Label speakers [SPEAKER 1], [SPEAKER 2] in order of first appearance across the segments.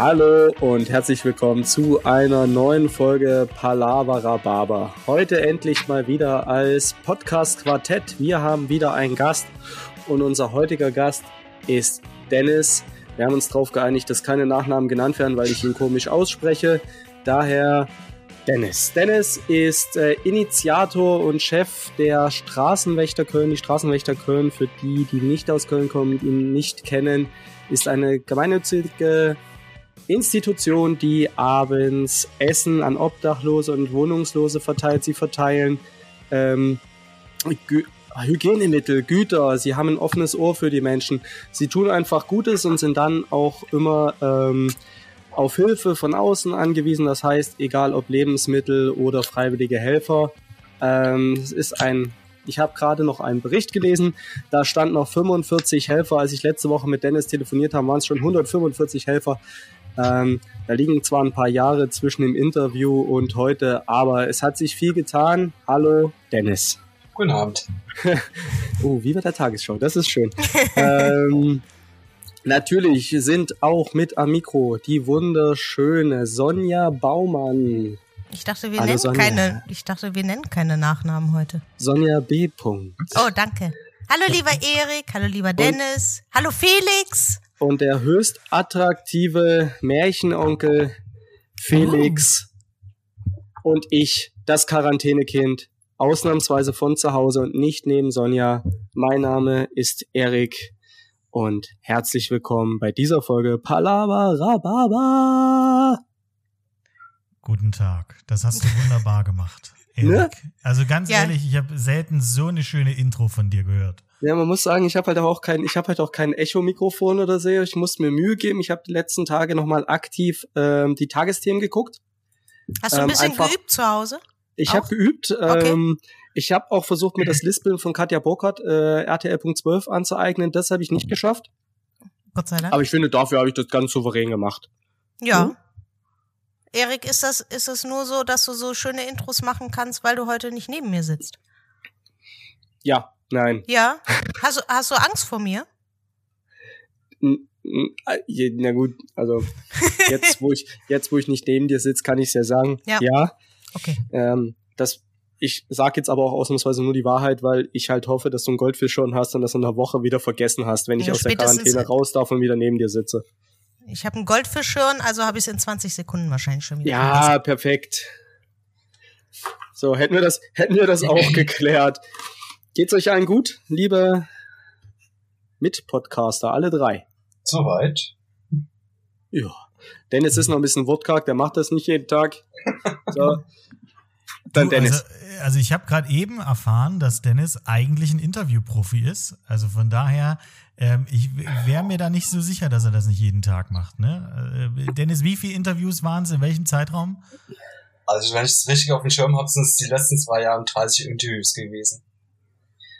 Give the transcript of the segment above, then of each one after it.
[SPEAKER 1] Hallo und herzlich willkommen zu einer neuen Folge Palavra Baba. Heute endlich mal wieder als Podcast Quartett. Wir haben wieder einen Gast und unser heutiger Gast ist Dennis. Wir haben uns darauf geeinigt, dass keine Nachnamen genannt werden, weil ich ihn komisch ausspreche. Daher Dennis. Dennis ist äh, Initiator und Chef der Straßenwächter Köln. Die Straßenwächter Köln, für die, die nicht aus Köln kommen, und ihn nicht kennen, ist eine gemeinnützige Institution, die abends Essen an Obdachlose und Wohnungslose verteilt. Sie verteilen ähm, Gü Hygienemittel, Güter. Sie haben ein offenes Ohr für die Menschen. Sie tun einfach Gutes und sind dann auch immer ähm, auf Hilfe von außen angewiesen. Das heißt, egal ob Lebensmittel oder freiwillige Helfer. Ähm, es ist ein ich habe gerade noch einen Bericht gelesen, da stand noch 45 Helfer. Als ich letzte Woche mit Dennis telefoniert habe, waren es schon 145 Helfer. Ähm, da liegen zwar ein paar Jahre zwischen dem Interview und heute, aber es hat sich viel getan. Hallo, Dennis.
[SPEAKER 2] Guten Abend.
[SPEAKER 1] oh, wie bei der Tagesschau, das ist schön. ähm, natürlich sind auch mit am Mikro die wunderschöne Sonja Baumann.
[SPEAKER 3] Ich dachte, wir Hallo, nennen Sonja. keine, ich dachte, wir nennen keine Nachnamen heute.
[SPEAKER 1] Sonja B. Oh,
[SPEAKER 3] danke. Hallo lieber Erik, hallo lieber Dennis, und, hallo Felix.
[SPEAKER 1] Und der höchst attraktive Märchenonkel Felix oh. und ich, das Quarantänekind, ausnahmsweise von zu Hause und nicht neben Sonja. Mein Name ist Erik und herzlich willkommen bei dieser Folge Palava Rababa.
[SPEAKER 4] Guten Tag. Das hast du wunderbar gemacht. Ne? Erik. Ne? Also ganz ja. ehrlich, ich habe selten so eine schöne Intro von dir gehört.
[SPEAKER 1] Ja, man muss sagen, ich habe halt auch kein, ich habe halt auch kein Echo-Mikrofon oder so. Ich musste mir Mühe geben. Ich habe die letzten Tage nochmal aktiv ähm, die Tagesthemen geguckt.
[SPEAKER 3] Hast du ein ähm, bisschen einfach, geübt zu Hause?
[SPEAKER 1] Ich habe geübt. Okay. Ähm, ich habe auch versucht, mir das Lispeln von Katja Burkhardt äh, RTL.12 anzueignen. Das habe ich nicht geschafft.
[SPEAKER 3] Gott sei Dank.
[SPEAKER 1] Aber ich finde, dafür habe ich das ganz souverän gemacht.
[SPEAKER 3] Ja. Hm? Erik, ist das, ist es nur so, dass du so schöne Intros machen kannst, weil du heute nicht neben mir sitzt?
[SPEAKER 1] Ja, nein.
[SPEAKER 3] Ja? Hast du, hast du Angst vor mir?
[SPEAKER 1] Na gut, also jetzt, wo ich, jetzt, wo ich nicht neben dir sitze, kann ich es ja sagen. Ja. ja.
[SPEAKER 3] Okay.
[SPEAKER 1] Ähm, das, ich sage jetzt aber auch ausnahmsweise nur die Wahrheit, weil ich halt hoffe, dass du einen Goldfisch schon hast und das in einer Woche wieder vergessen hast, wenn ich ja, aus der Quarantäne raus darf und wieder neben dir sitze.
[SPEAKER 3] Ich habe einen Goldfischhirn, also habe ich es in 20 Sekunden wahrscheinlich schon wieder.
[SPEAKER 1] Ja, vergessen. perfekt. So, hätten wir das, hätten wir das auch geklärt. Geht's euch allen gut, liebe Mitpodcaster, alle drei?
[SPEAKER 2] Soweit.
[SPEAKER 1] Ja. Dennis ist noch ein bisschen wortkarg, der macht das nicht jeden Tag. So.
[SPEAKER 4] Dann Dennis. Also, also ich habe gerade eben erfahren, dass Dennis eigentlich ein Interviewprofi ist. Also von daher ähm, ich wäre mir da nicht so sicher, dass er das nicht jeden Tag macht. Ne? Äh, Dennis, wie viele Interviews waren es? In welchem Zeitraum?
[SPEAKER 2] Also, wenn ich es richtig auf dem Schirm habe, sind es die letzten zwei Jahre 30 Interviews gewesen.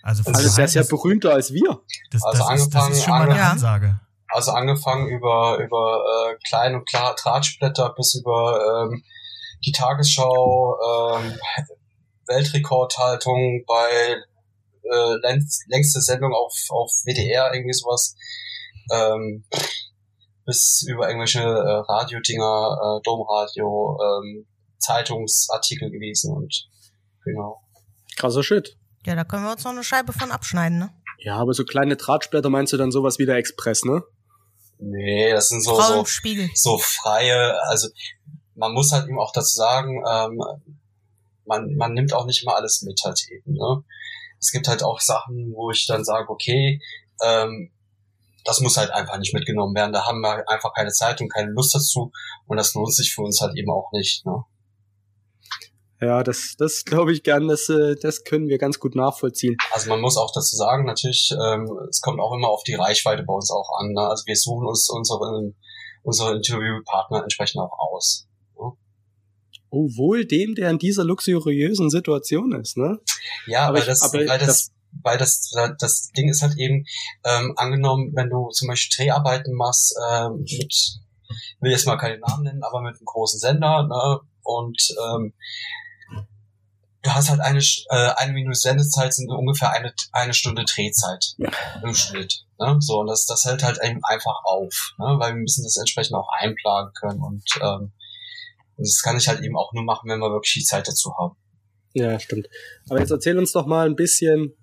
[SPEAKER 1] Also, also der ist ja berühmter als wir.
[SPEAKER 4] Das, also das, ist, das ist schon mal eine Ansage.
[SPEAKER 2] Also angefangen über, über äh, Klein- und klare Drahtsplitter bis über ähm, die Tagesschau, ähm, Weltrekordhaltung bei äh, längste Sendung auf, auf WDR, irgendwie sowas, ähm, bis über irgendwelche äh, Radiodinger, äh, Domradio, ähm, Zeitungsartikel gewesen und genau.
[SPEAKER 1] Krasser Shit.
[SPEAKER 3] Ja, da können wir uns noch eine Scheibe von abschneiden, ne?
[SPEAKER 1] Ja, aber so kleine Drahtsplitter meinst du dann sowas wie der Express, ne?
[SPEAKER 2] Nee, das sind so, so, so freie, also man muss halt eben auch dazu sagen, ähm, man, man nimmt auch nicht immer alles mit halt eben, ne? es gibt halt auch Sachen, wo ich dann sage, okay, ähm, das muss halt einfach nicht mitgenommen werden. Da haben wir einfach keine Zeit und keine Lust dazu und das lohnt sich für uns halt eben auch nicht. Ne?
[SPEAKER 1] Ja, das, das glaube ich gern, das, äh, das können wir ganz gut nachvollziehen.
[SPEAKER 2] Also man muss auch dazu sagen, natürlich, ähm, es kommt auch immer auf die Reichweite bei uns auch an. Ne? Also wir suchen uns unsere, unsere Interviewpartner entsprechend auch aus.
[SPEAKER 1] Oh, wohl dem, der in dieser luxuriösen Situation ist, ne?
[SPEAKER 2] Ja, aber, aber, das, aber weil das, das, weil das, das Ding ist halt eben, ähm, angenommen, wenn du zum Beispiel Dreharbeiten machst, ähm, mit, will jetzt mal keine Namen nennen, aber mit einem großen Sender, ne? Und ähm, du hast halt eine, äh, eine Minute Sendezeit sind ungefähr eine, eine Stunde Drehzeit ja. im Schnitt. Ne? So, und das, das hält halt eben einfach auf, ne? weil wir müssen das entsprechend auch einplanen können und ähm, das kann ich halt eben auch nur machen, wenn wir wirklich die Zeit dazu haben.
[SPEAKER 1] Ja, stimmt. Aber jetzt erzähl uns doch mal ein bisschen,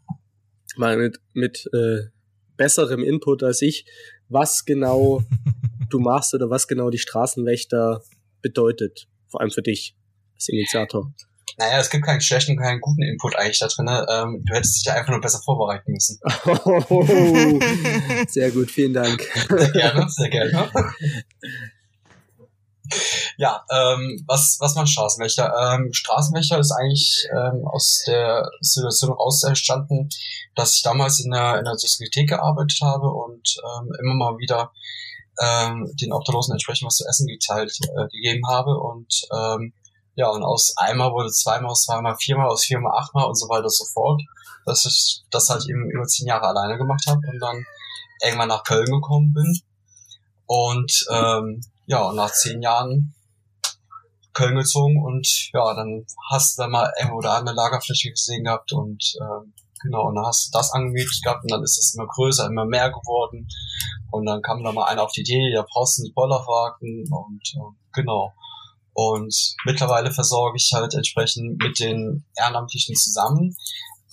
[SPEAKER 1] mal mit, mit äh, besserem Input als ich, was genau du machst oder was genau die Straßenwächter bedeutet. Vor allem für dich als Initiator.
[SPEAKER 2] Naja, es gibt keinen schlechten und keinen guten Input eigentlich da drin. Ähm, du hättest dich ja einfach nur besser vorbereiten müssen.
[SPEAKER 1] Oh, sehr gut, vielen Dank.
[SPEAKER 2] Sehr gerne, sehr gerne. Ja, ähm, was, was man Straßenwächter? Ähm, Straßenwächter ist eigentlich ähm, aus der Situation raus entstanden, dass ich damals in der, in der Diskothek gearbeitet habe und ähm, immer mal wieder ähm, den Obdachlosen entsprechend was zu essen geteilt äh, gegeben habe und ähm, ja, und aus einmal wurde zweimal, aus zweimal, viermal, aus viermal, achtmal und so weiter und so fort. Dass ich das halt eben über zehn Jahre alleine gemacht habe und dann irgendwann nach Köln gekommen bin. Und ähm, ja, nach zehn Jahren Köln gezogen und ja, dann hast du da mal irgendwo da eine Lagerfläche gesehen gehabt und ähm, genau, und dann hast du das angemietet gehabt und dann ist es immer größer, immer mehr geworden und dann kam da mal einer auf die Idee, ja, brauchst du einen Bollerwagen und äh, genau. Und mittlerweile versorge ich halt entsprechend mit den Ehrenamtlichen zusammen,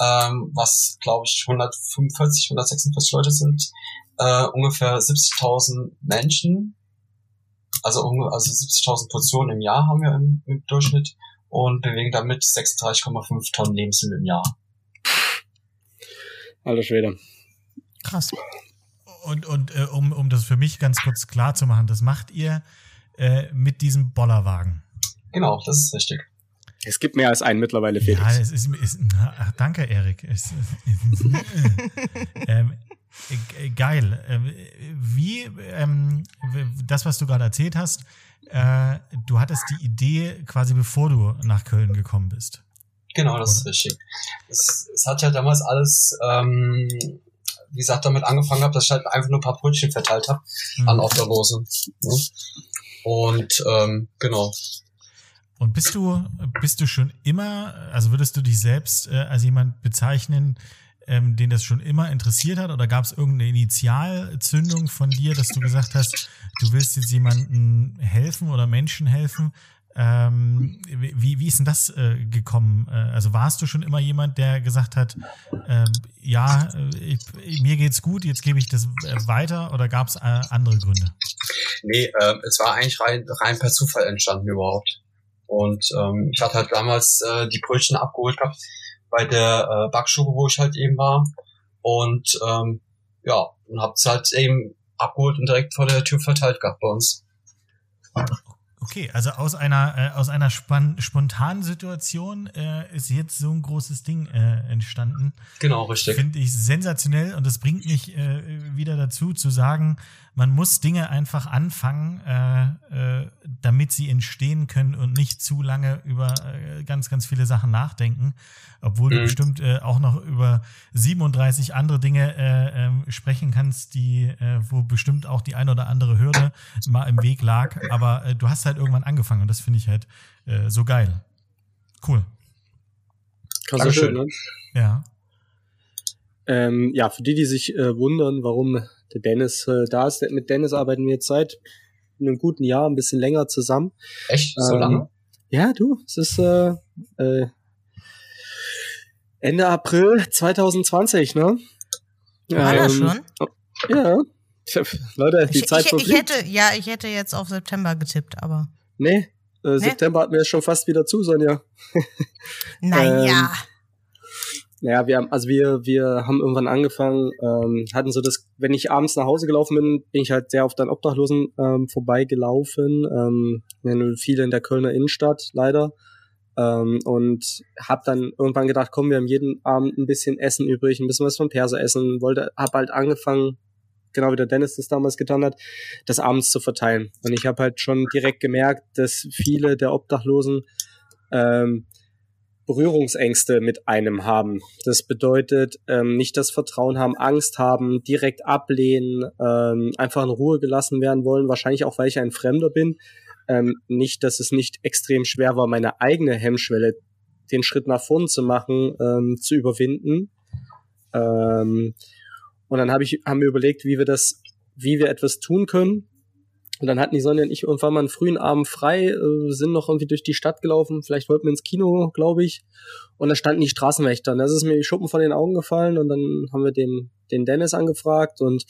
[SPEAKER 2] ähm, was glaube ich 145, 146 Leute sind, äh, ungefähr 70.000 Menschen also, also 70.000 Portionen im Jahr haben wir im, im Durchschnitt und bewegen damit 36,5 Tonnen Lebensmittel im Jahr.
[SPEAKER 1] Alter Schwede.
[SPEAKER 3] Krass.
[SPEAKER 4] Und, und äh, um, um das für mich ganz kurz klar zu machen, das macht ihr äh, mit diesem Bollerwagen.
[SPEAKER 2] Genau, das ist richtig.
[SPEAKER 1] Es gibt mehr als einen mittlerweile, Felix. Ja,
[SPEAKER 4] es ist, ist ach, danke, Erik. Es, ähm, äh, geil. Ähm, wie, ähm, das, was du gerade erzählt hast, äh, du hattest die Idee quasi bevor du nach Köln gekommen bist.
[SPEAKER 2] Genau, das Oder? ist richtig. Es, es hat ja damals alles, ähm, wie gesagt, damit angefangen habe, dass ich halt einfach nur ein paar Brötchen verteilt habe mhm. an Obdachlosen. Ne? Und ähm, genau.
[SPEAKER 4] Und bist du, bist du schon immer, also würdest du dich selbst äh, als jemand bezeichnen, ähm, den das schon immer interessiert hat? Oder gab es irgendeine Initialzündung von dir, dass du gesagt hast, du willst jetzt jemandem helfen oder Menschen helfen? Ähm, wie, wie ist denn das äh, gekommen? Äh, also warst du schon immer jemand, der gesagt hat, ähm, ja, ich, mir geht's gut, jetzt gebe ich das äh, weiter oder gab es äh, andere Gründe?
[SPEAKER 2] Nee, äh, es war eigentlich rein, rein per Zufall entstanden überhaupt. Und ähm, ich hatte halt damals äh, die Brötchen abgeholt gehabt bei der äh, Backstube, wo ich halt eben war. Und ähm, ja, und hab's halt eben abgeholt und direkt vor der Tür verteilt gehabt bei uns.
[SPEAKER 4] Okay, also aus einer äh, aus einer spontanen Situation äh, ist jetzt so ein großes Ding äh, entstanden.
[SPEAKER 2] Genau, richtig.
[SPEAKER 4] Finde ich sensationell und das bringt mich äh, wieder dazu zu sagen, man muss Dinge einfach anfangen, äh, äh, damit sie entstehen können und nicht zu lange über äh, ganz, ganz viele Sachen nachdenken. Obwohl mhm. du bestimmt äh, auch noch über 37 andere Dinge äh, äh, sprechen kannst, die, äh, wo bestimmt auch die eine oder andere Hürde mal im Weg lag. Aber äh, du hast halt irgendwann angefangen und das finde ich halt äh, so geil. Cool.
[SPEAKER 1] Dankeschön. Ne?
[SPEAKER 4] Ja.
[SPEAKER 1] Ähm, ja, für die, die sich äh, wundern, warum der Dennis äh, da ist. Mit Dennis arbeiten wir jetzt seit einem guten Jahr, ein bisschen länger zusammen.
[SPEAKER 2] Echt? So ähm, lange?
[SPEAKER 1] Ja, du, es ist äh, äh, Ende April 2020, ne?
[SPEAKER 3] War ähm, das schon?
[SPEAKER 1] Ja. Leute, die
[SPEAKER 3] ich,
[SPEAKER 1] Zeit
[SPEAKER 3] ich, ich hätte, Ja, ich hätte jetzt auf September getippt, aber.
[SPEAKER 1] Nee, äh, nee? September hatten wir schon fast wieder zu, Sonja.
[SPEAKER 3] naja. ähm,
[SPEAKER 1] naja, wir haben, also wir, wir haben irgendwann angefangen, ähm, hatten so das, wenn ich abends nach Hause gelaufen bin, bin ich halt sehr oft an Obdachlosen ähm, vorbeigelaufen. Ähm, viele in der Kölner Innenstadt, leider. Ähm, und hab dann irgendwann gedacht, komm, wir haben jeden Abend ein bisschen Essen übrig, ein bisschen was von Perser essen. Wollte, hab halt angefangen, genau wie der Dennis das damals getan hat, das abends zu verteilen. Und ich habe halt schon direkt gemerkt, dass viele der Obdachlosen ähm, Berührungsängste mit einem haben. Das bedeutet, ähm, nicht das Vertrauen haben, Angst haben, direkt ablehnen, ähm, einfach in Ruhe gelassen werden wollen, wahrscheinlich auch, weil ich ein Fremder bin. Ähm, nicht, dass es nicht extrem schwer war, meine eigene Hemmschwelle den Schritt nach vorn zu machen, ähm, zu überwinden. Ähm, und dann hab ich, haben wir überlegt, wie wir das, wie wir etwas tun können. Und dann hatten die Sonja und ich irgendwann mal einen frühen Abend frei, äh, sind noch irgendwie durch die Stadt gelaufen. Vielleicht wollten wir ins Kino, glaube ich. Und da standen die Straßenwächter. Und das ist mir die Schuppen von den Augen gefallen. Und dann haben wir den, den Dennis angefragt. Und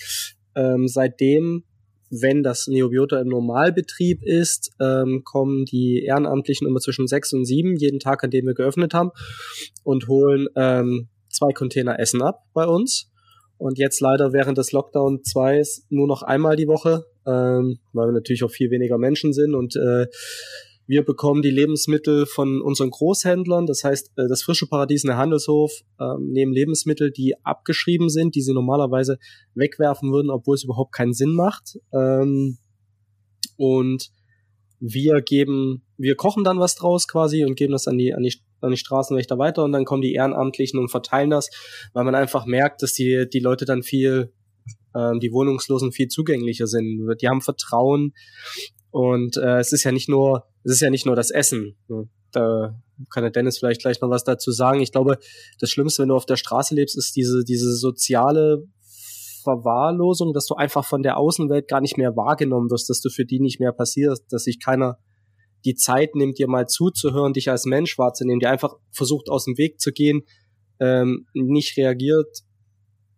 [SPEAKER 1] ähm, seitdem wenn das Neobiota im Normalbetrieb ist, ähm, kommen die Ehrenamtlichen immer zwischen sechs und sieben jeden Tag, an dem wir geöffnet haben, und holen ähm, zwei Container Essen ab bei uns. Und jetzt leider während des Lockdown 2 nur noch einmal die Woche, ähm, weil wir natürlich auch viel weniger Menschen sind und äh, wir bekommen die Lebensmittel von unseren Großhändlern. Das heißt, äh, das frische Paradies in der Handelshof ähm, nehmen Lebensmittel, die abgeschrieben sind, die sie normalerweise wegwerfen würden, obwohl es überhaupt keinen Sinn macht. Ähm, und wir geben, wir kochen dann was draus quasi und geben das an die, an die, an die Straßenwächter weiter und dann kommen die Ehrenamtlichen und verteilen das, weil man einfach merkt, dass die, die Leute dann viel, ähm, die Wohnungslosen viel zugänglicher sind. Die haben Vertrauen und äh, es ist ja nicht nur, es ist ja nicht nur das Essen. Da kann der Dennis vielleicht gleich noch was dazu sagen. Ich glaube, das Schlimmste, wenn du auf der Straße lebst, ist diese, diese soziale Verwahrlosung, dass du einfach von der Außenwelt gar nicht mehr wahrgenommen wirst, dass du für die nicht mehr passierst, dass sich keiner die Zeit nimmt, dir mal zuzuhören, dich als Mensch wahrzunehmen, der einfach versucht, aus dem Weg zu gehen, ähm, nicht reagiert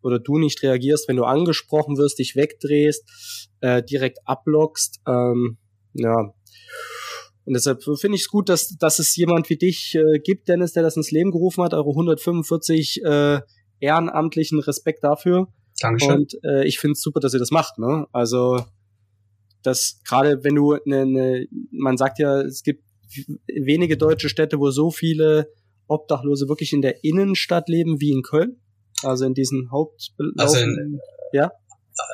[SPEAKER 1] oder du nicht reagierst, wenn du angesprochen wirst, dich wegdrehst, äh, direkt ablockst. Ähm, ja. Und deshalb finde ich es gut, dass, dass es jemand wie dich äh, gibt, Dennis, der das ins Leben gerufen hat, eure 145 äh, ehrenamtlichen Respekt dafür.
[SPEAKER 2] Dankeschön.
[SPEAKER 1] Und äh, ich finde es super, dass ihr das macht. Ne? Also das gerade wenn du eine, ne, man sagt ja, es gibt wenige deutsche Städte, wo so viele Obdachlose wirklich in der Innenstadt leben wie in Köln. Also in diesen Haupt
[SPEAKER 2] also in, ja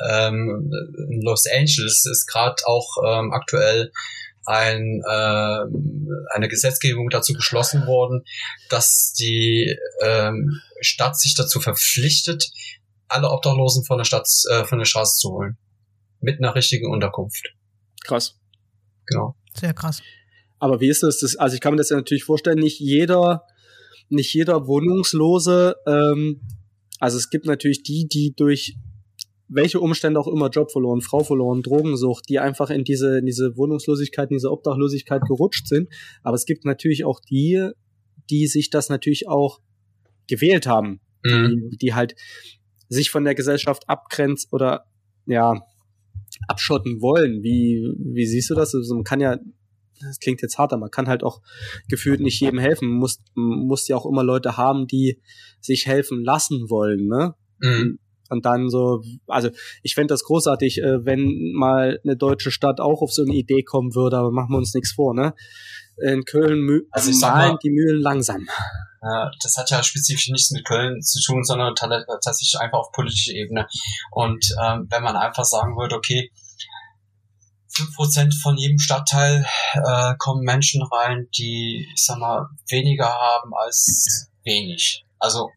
[SPEAKER 2] ähm, in Los Angeles ist gerade auch ähm, aktuell ein, äh, eine Gesetzgebung dazu beschlossen worden, dass die ähm, Stadt sich dazu verpflichtet, alle Obdachlosen von der Stadt äh, von der Straße zu holen. Mit einer richtigen Unterkunft.
[SPEAKER 1] Krass.
[SPEAKER 2] Genau.
[SPEAKER 3] Sehr krass.
[SPEAKER 1] Aber wie ist das? das also ich kann mir das ja natürlich vorstellen, nicht jeder, nicht jeder Wohnungslose, ähm, also es gibt natürlich die, die durch welche Umstände auch immer, Job verloren, Frau verloren, Drogensucht, die einfach in diese, in diese Wohnungslosigkeit, in diese Obdachlosigkeit gerutscht sind. Aber es gibt natürlich auch die, die sich das natürlich auch gewählt haben, mhm. die, die halt sich von der Gesellschaft abgrenzt oder ja, abschotten wollen. Wie, wie siehst du das? Also man kann ja, das klingt jetzt harter, man kann halt auch gefühlt nicht jedem helfen. Man muss, muss ja auch immer Leute haben, die sich helfen lassen wollen, ne? Mhm. Und dann so, also ich fände das großartig, äh, wenn mal eine deutsche Stadt auch auf so eine Idee kommen würde, aber machen wir uns nichts vor, ne? In Köln mü also malen mal, die Mühlen langsam.
[SPEAKER 2] Ja, das hat ja spezifisch nichts mit Köln zu tun, sondern tatsächlich einfach auf politischer Ebene. Und ähm, wenn man einfach sagen würde, okay, fünf Prozent von jedem Stadtteil äh, kommen Menschen rein, die, ich sag mal, weniger haben als wenig. Also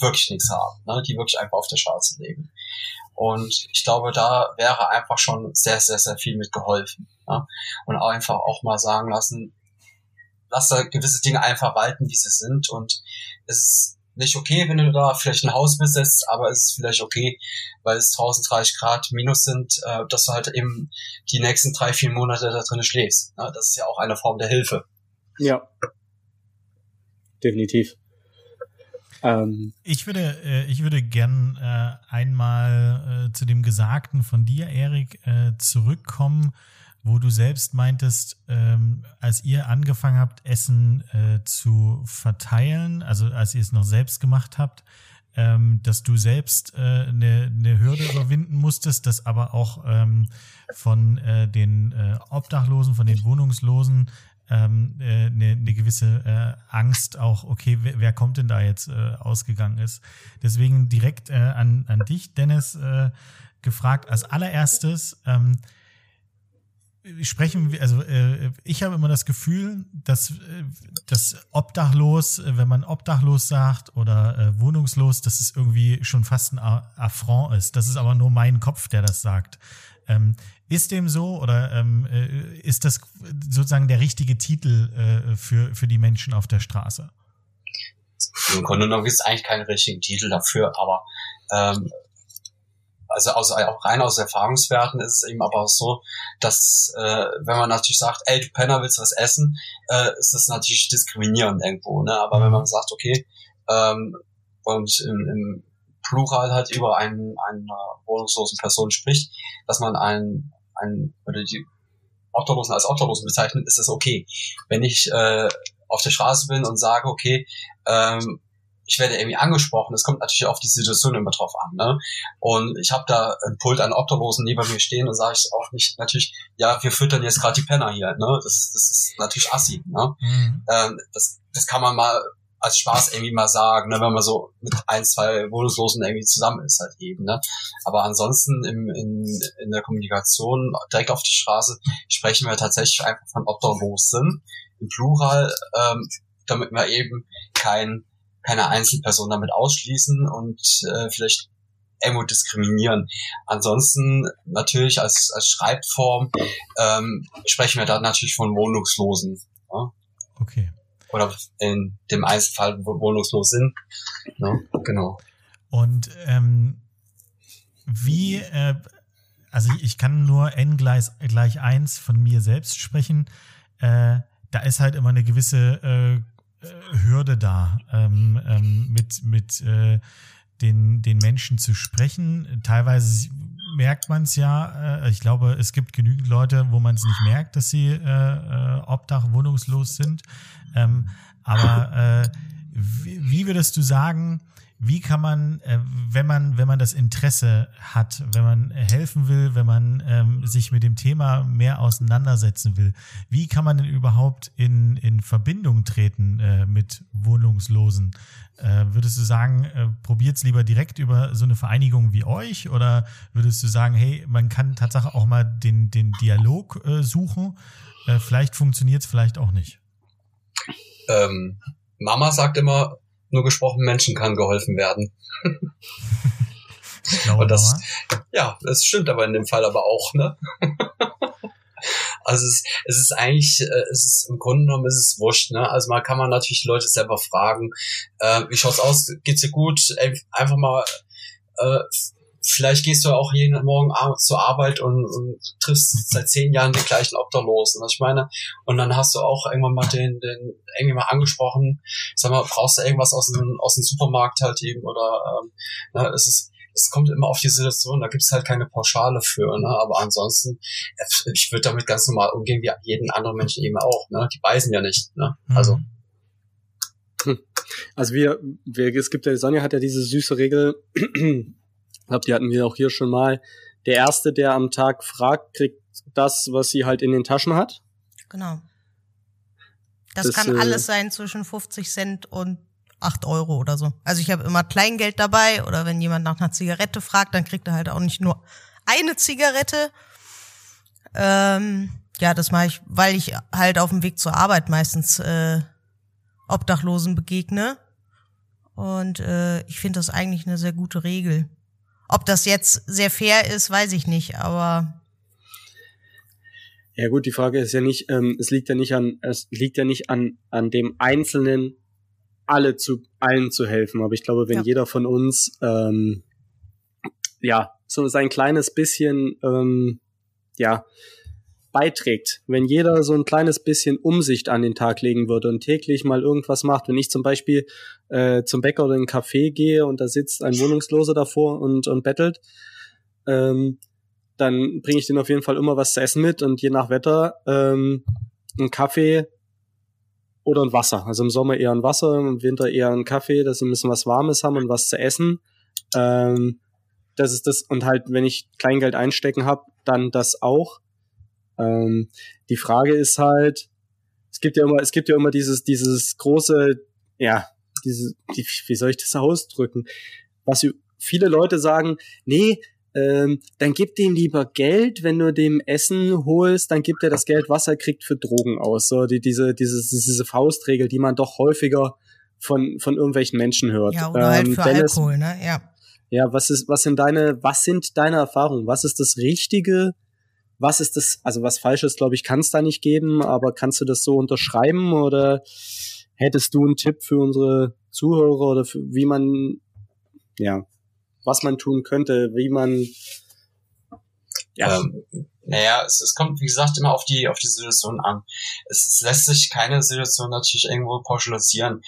[SPEAKER 2] wirklich nichts haben, ne? die wirklich einfach auf der Straße leben. Und ich glaube, da wäre einfach schon sehr, sehr, sehr viel mit geholfen. Ne? Und auch einfach auch mal sagen lassen, lass da gewisse Dinge einfach walten, wie sie sind. Und es ist nicht okay, wenn du da vielleicht ein Haus besetzt, aber es ist vielleicht okay, weil es 1030 Grad minus sind, äh, dass du halt eben die nächsten drei, vier Monate da drin schläfst. Ne? Das ist ja auch eine Form der Hilfe.
[SPEAKER 1] Ja. Definitiv.
[SPEAKER 4] Ähm, ich würde, äh, ich würde gern äh, einmal äh, zu dem Gesagten von dir, Erik, äh, zurückkommen, wo du selbst meintest, ähm, als ihr angefangen habt, Essen äh, zu verteilen, also als ihr es noch selbst gemacht habt, ähm, dass du selbst äh, eine, eine Hürde überwinden musstest, dass aber auch ähm, von äh, den äh, Obdachlosen, von den Wohnungslosen ähm, äh, eine, eine gewisse äh, Angst auch, okay, wer, wer kommt denn da jetzt äh, ausgegangen ist. Deswegen direkt äh, an, an dich, Dennis, äh, gefragt als allererstes, ähm, sprechen wir, also äh, ich habe immer das Gefühl, dass äh, das obdachlos, äh, wenn man obdachlos sagt oder äh, wohnungslos, dass es irgendwie schon fast ein Affront ist. Das ist aber nur mein Kopf, der das sagt. Ähm, ist dem so oder ähm, äh, ist das sozusagen der richtige Titel äh, für, für die Menschen auf der Straße?
[SPEAKER 2] Im Grunde genommen gibt es eigentlich keinen richtigen Titel dafür, aber ähm, also aus, auch rein aus Erfahrungswerten ist es eben aber auch so, dass äh, wenn man natürlich sagt, ey, du Penner, willst was essen, äh, ist das natürlich diskriminierend irgendwo. Ne? Aber wenn man sagt, okay, ähm, und im, im Plural halt über einen, einen wohnungslosen Person spricht, dass man einen, einen oder die Obdachlosen als Obdachlosen bezeichnet, ist das okay. Wenn ich äh, auf der Straße bin und sage, okay, ähm, ich werde irgendwie angesprochen. Es kommt natürlich auf die Situation immer drauf an. Ne? Und ich habe da ein Pult an Obdachlosen neben mir stehen und sage ich auch nicht natürlich, ja, wir füttern jetzt gerade die Penner hier. Ne? Das, das ist natürlich assi. Ne? Mhm. Ähm, das, das kann man mal als Spaß irgendwie mal sagen, ne, wenn man so mit ein, zwei Wohnungslosen irgendwie zusammen ist halt eben. Ne? Aber ansonsten im, in, in der Kommunikation direkt auf die Straße sprechen wir tatsächlich einfach von Obdachlosen im Plural, ähm, damit wir eben kein keine Einzelperson damit ausschließen und äh, vielleicht irgendwo diskriminieren. Ansonsten natürlich als, als Schreibform ähm, sprechen wir da natürlich von Wohnungslosen. Ja?
[SPEAKER 4] Okay.
[SPEAKER 2] Oder in dem Einzelfall wohnungslos sind. Ja, genau.
[SPEAKER 4] Und ähm, wie, äh, also ich kann nur n gleich, gleich 1 von mir selbst sprechen. Äh, da ist halt immer eine gewisse äh, Hürde da, ähm, ähm, mit, mit äh, den, den Menschen zu sprechen. Teilweise merkt man es ja. Äh, ich glaube, es gibt genügend Leute, wo man es nicht merkt, dass sie äh, äh, obdach, wohnungslos sind. Ähm, aber äh, wie, wie würdest du sagen, wie kann man, äh, wenn man, wenn man das Interesse hat, wenn man helfen will, wenn man ähm, sich mit dem Thema mehr auseinandersetzen will, wie kann man denn überhaupt in, in Verbindung treten äh, mit Wohnungslosen? Äh, würdest du sagen, äh, probiert's lieber direkt über so eine Vereinigung wie euch oder würdest du sagen, hey, man kann tatsächlich auch mal den, den Dialog äh, suchen? Äh, vielleicht funktioniert's, vielleicht auch nicht.
[SPEAKER 2] Ähm, Mama sagt immer, nur gesprochenen Menschen kann geholfen werden. Und das, ja, das stimmt aber in dem Fall aber auch, ne? Also es, es ist eigentlich, äh, es ist im Grunde genommen ist es wurscht, ne? Also man kann man natürlich Leute selber fragen, äh, wie schaut's aus, geht's dir gut? Einfach mal äh, vielleicht gehst du auch jeden Morgen zur Arbeit und, und triffst seit zehn Jahren die gleichen Obdachlosen, was ich meine. Und dann hast du auch irgendwann mal den, den irgendwie mal angesprochen, sag mal, brauchst du irgendwas aus dem, aus dem Supermarkt halt eben oder ähm, ne, es ist es kommt immer auf die Situation, da gibt's halt keine Pauschale für, ne? aber ansonsten, ich würde damit ganz normal umgehen, wie jeden anderen Menschen eben auch, ne? die beißen ja nicht, ne? Mhm. also
[SPEAKER 1] hm. also wir, wir, es gibt ja, Sonja hat ja diese süße Regel, glaube, die hatten wir auch hier schon mal. Der Erste, der am Tag fragt, kriegt das, was sie halt in den Taschen hat.
[SPEAKER 3] Genau. Das, das kann äh, alles sein zwischen 50 Cent und 8 Euro oder so. Also ich habe immer Kleingeld dabei oder wenn jemand nach einer Zigarette fragt, dann kriegt er halt auch nicht nur eine Zigarette. Ähm, ja, das mache ich, weil ich halt auf dem Weg zur Arbeit meistens äh, Obdachlosen begegne. Und äh, ich finde das eigentlich eine sehr gute Regel. Ob das jetzt sehr fair ist, weiß ich nicht, aber.
[SPEAKER 1] Ja gut, die Frage ist ja nicht, ähm, es liegt ja nicht an, es liegt ja nicht an, an dem Einzelnen, alle zu, allen zu helfen. Aber ich glaube, wenn ja. jeder von uns, ähm, ja, so sein kleines bisschen, ähm, ja, beiträgt. Wenn jeder so ein kleines bisschen Umsicht an den Tag legen würde und täglich mal irgendwas macht, wenn ich zum Beispiel äh, zum Bäcker oder in einen Café gehe und da sitzt ein Wohnungsloser davor und, und bettelt, ähm, dann bringe ich den auf jeden Fall immer was zu essen mit und je nach Wetter ähm, ein Kaffee oder ein Wasser. Also im Sommer eher ein Wasser, im Winter eher ein Kaffee, dass sie ein bisschen was Warmes haben und was zu essen. Ähm, das ist das, und halt, wenn ich Kleingeld einstecken habe, dann das auch. Ähm, die Frage ist halt, es gibt ja immer, es gibt ja immer dieses, dieses große, ja, diese, die, wie soll ich das ausdrücken? Was viele Leute sagen, nee, ähm, dann gib dem lieber Geld, wenn du dem Essen holst, dann gibt er das Geld, was er kriegt, für Drogen aus. So die, diese, diese, diese Faustregel, die man doch häufiger von, von irgendwelchen Menschen hört.
[SPEAKER 3] Ja, oder halt ähm, halt für Dennis, Alkohol, ne? Ja.
[SPEAKER 1] Ja, was ist, was sind deine, was sind deine Erfahrungen? Was ist das Richtige? Was ist das, also was Falsches, glaube ich, kann es da nicht geben, aber kannst du das so unterschreiben oder hättest du einen Tipp für unsere Zuhörer oder für, wie man, ja, was man tun könnte, wie man,
[SPEAKER 2] ja. Ähm, naja, es, es kommt, wie gesagt, immer auf die, auf die Situation an. Es, es lässt sich keine Situation natürlich irgendwo pauschalisieren.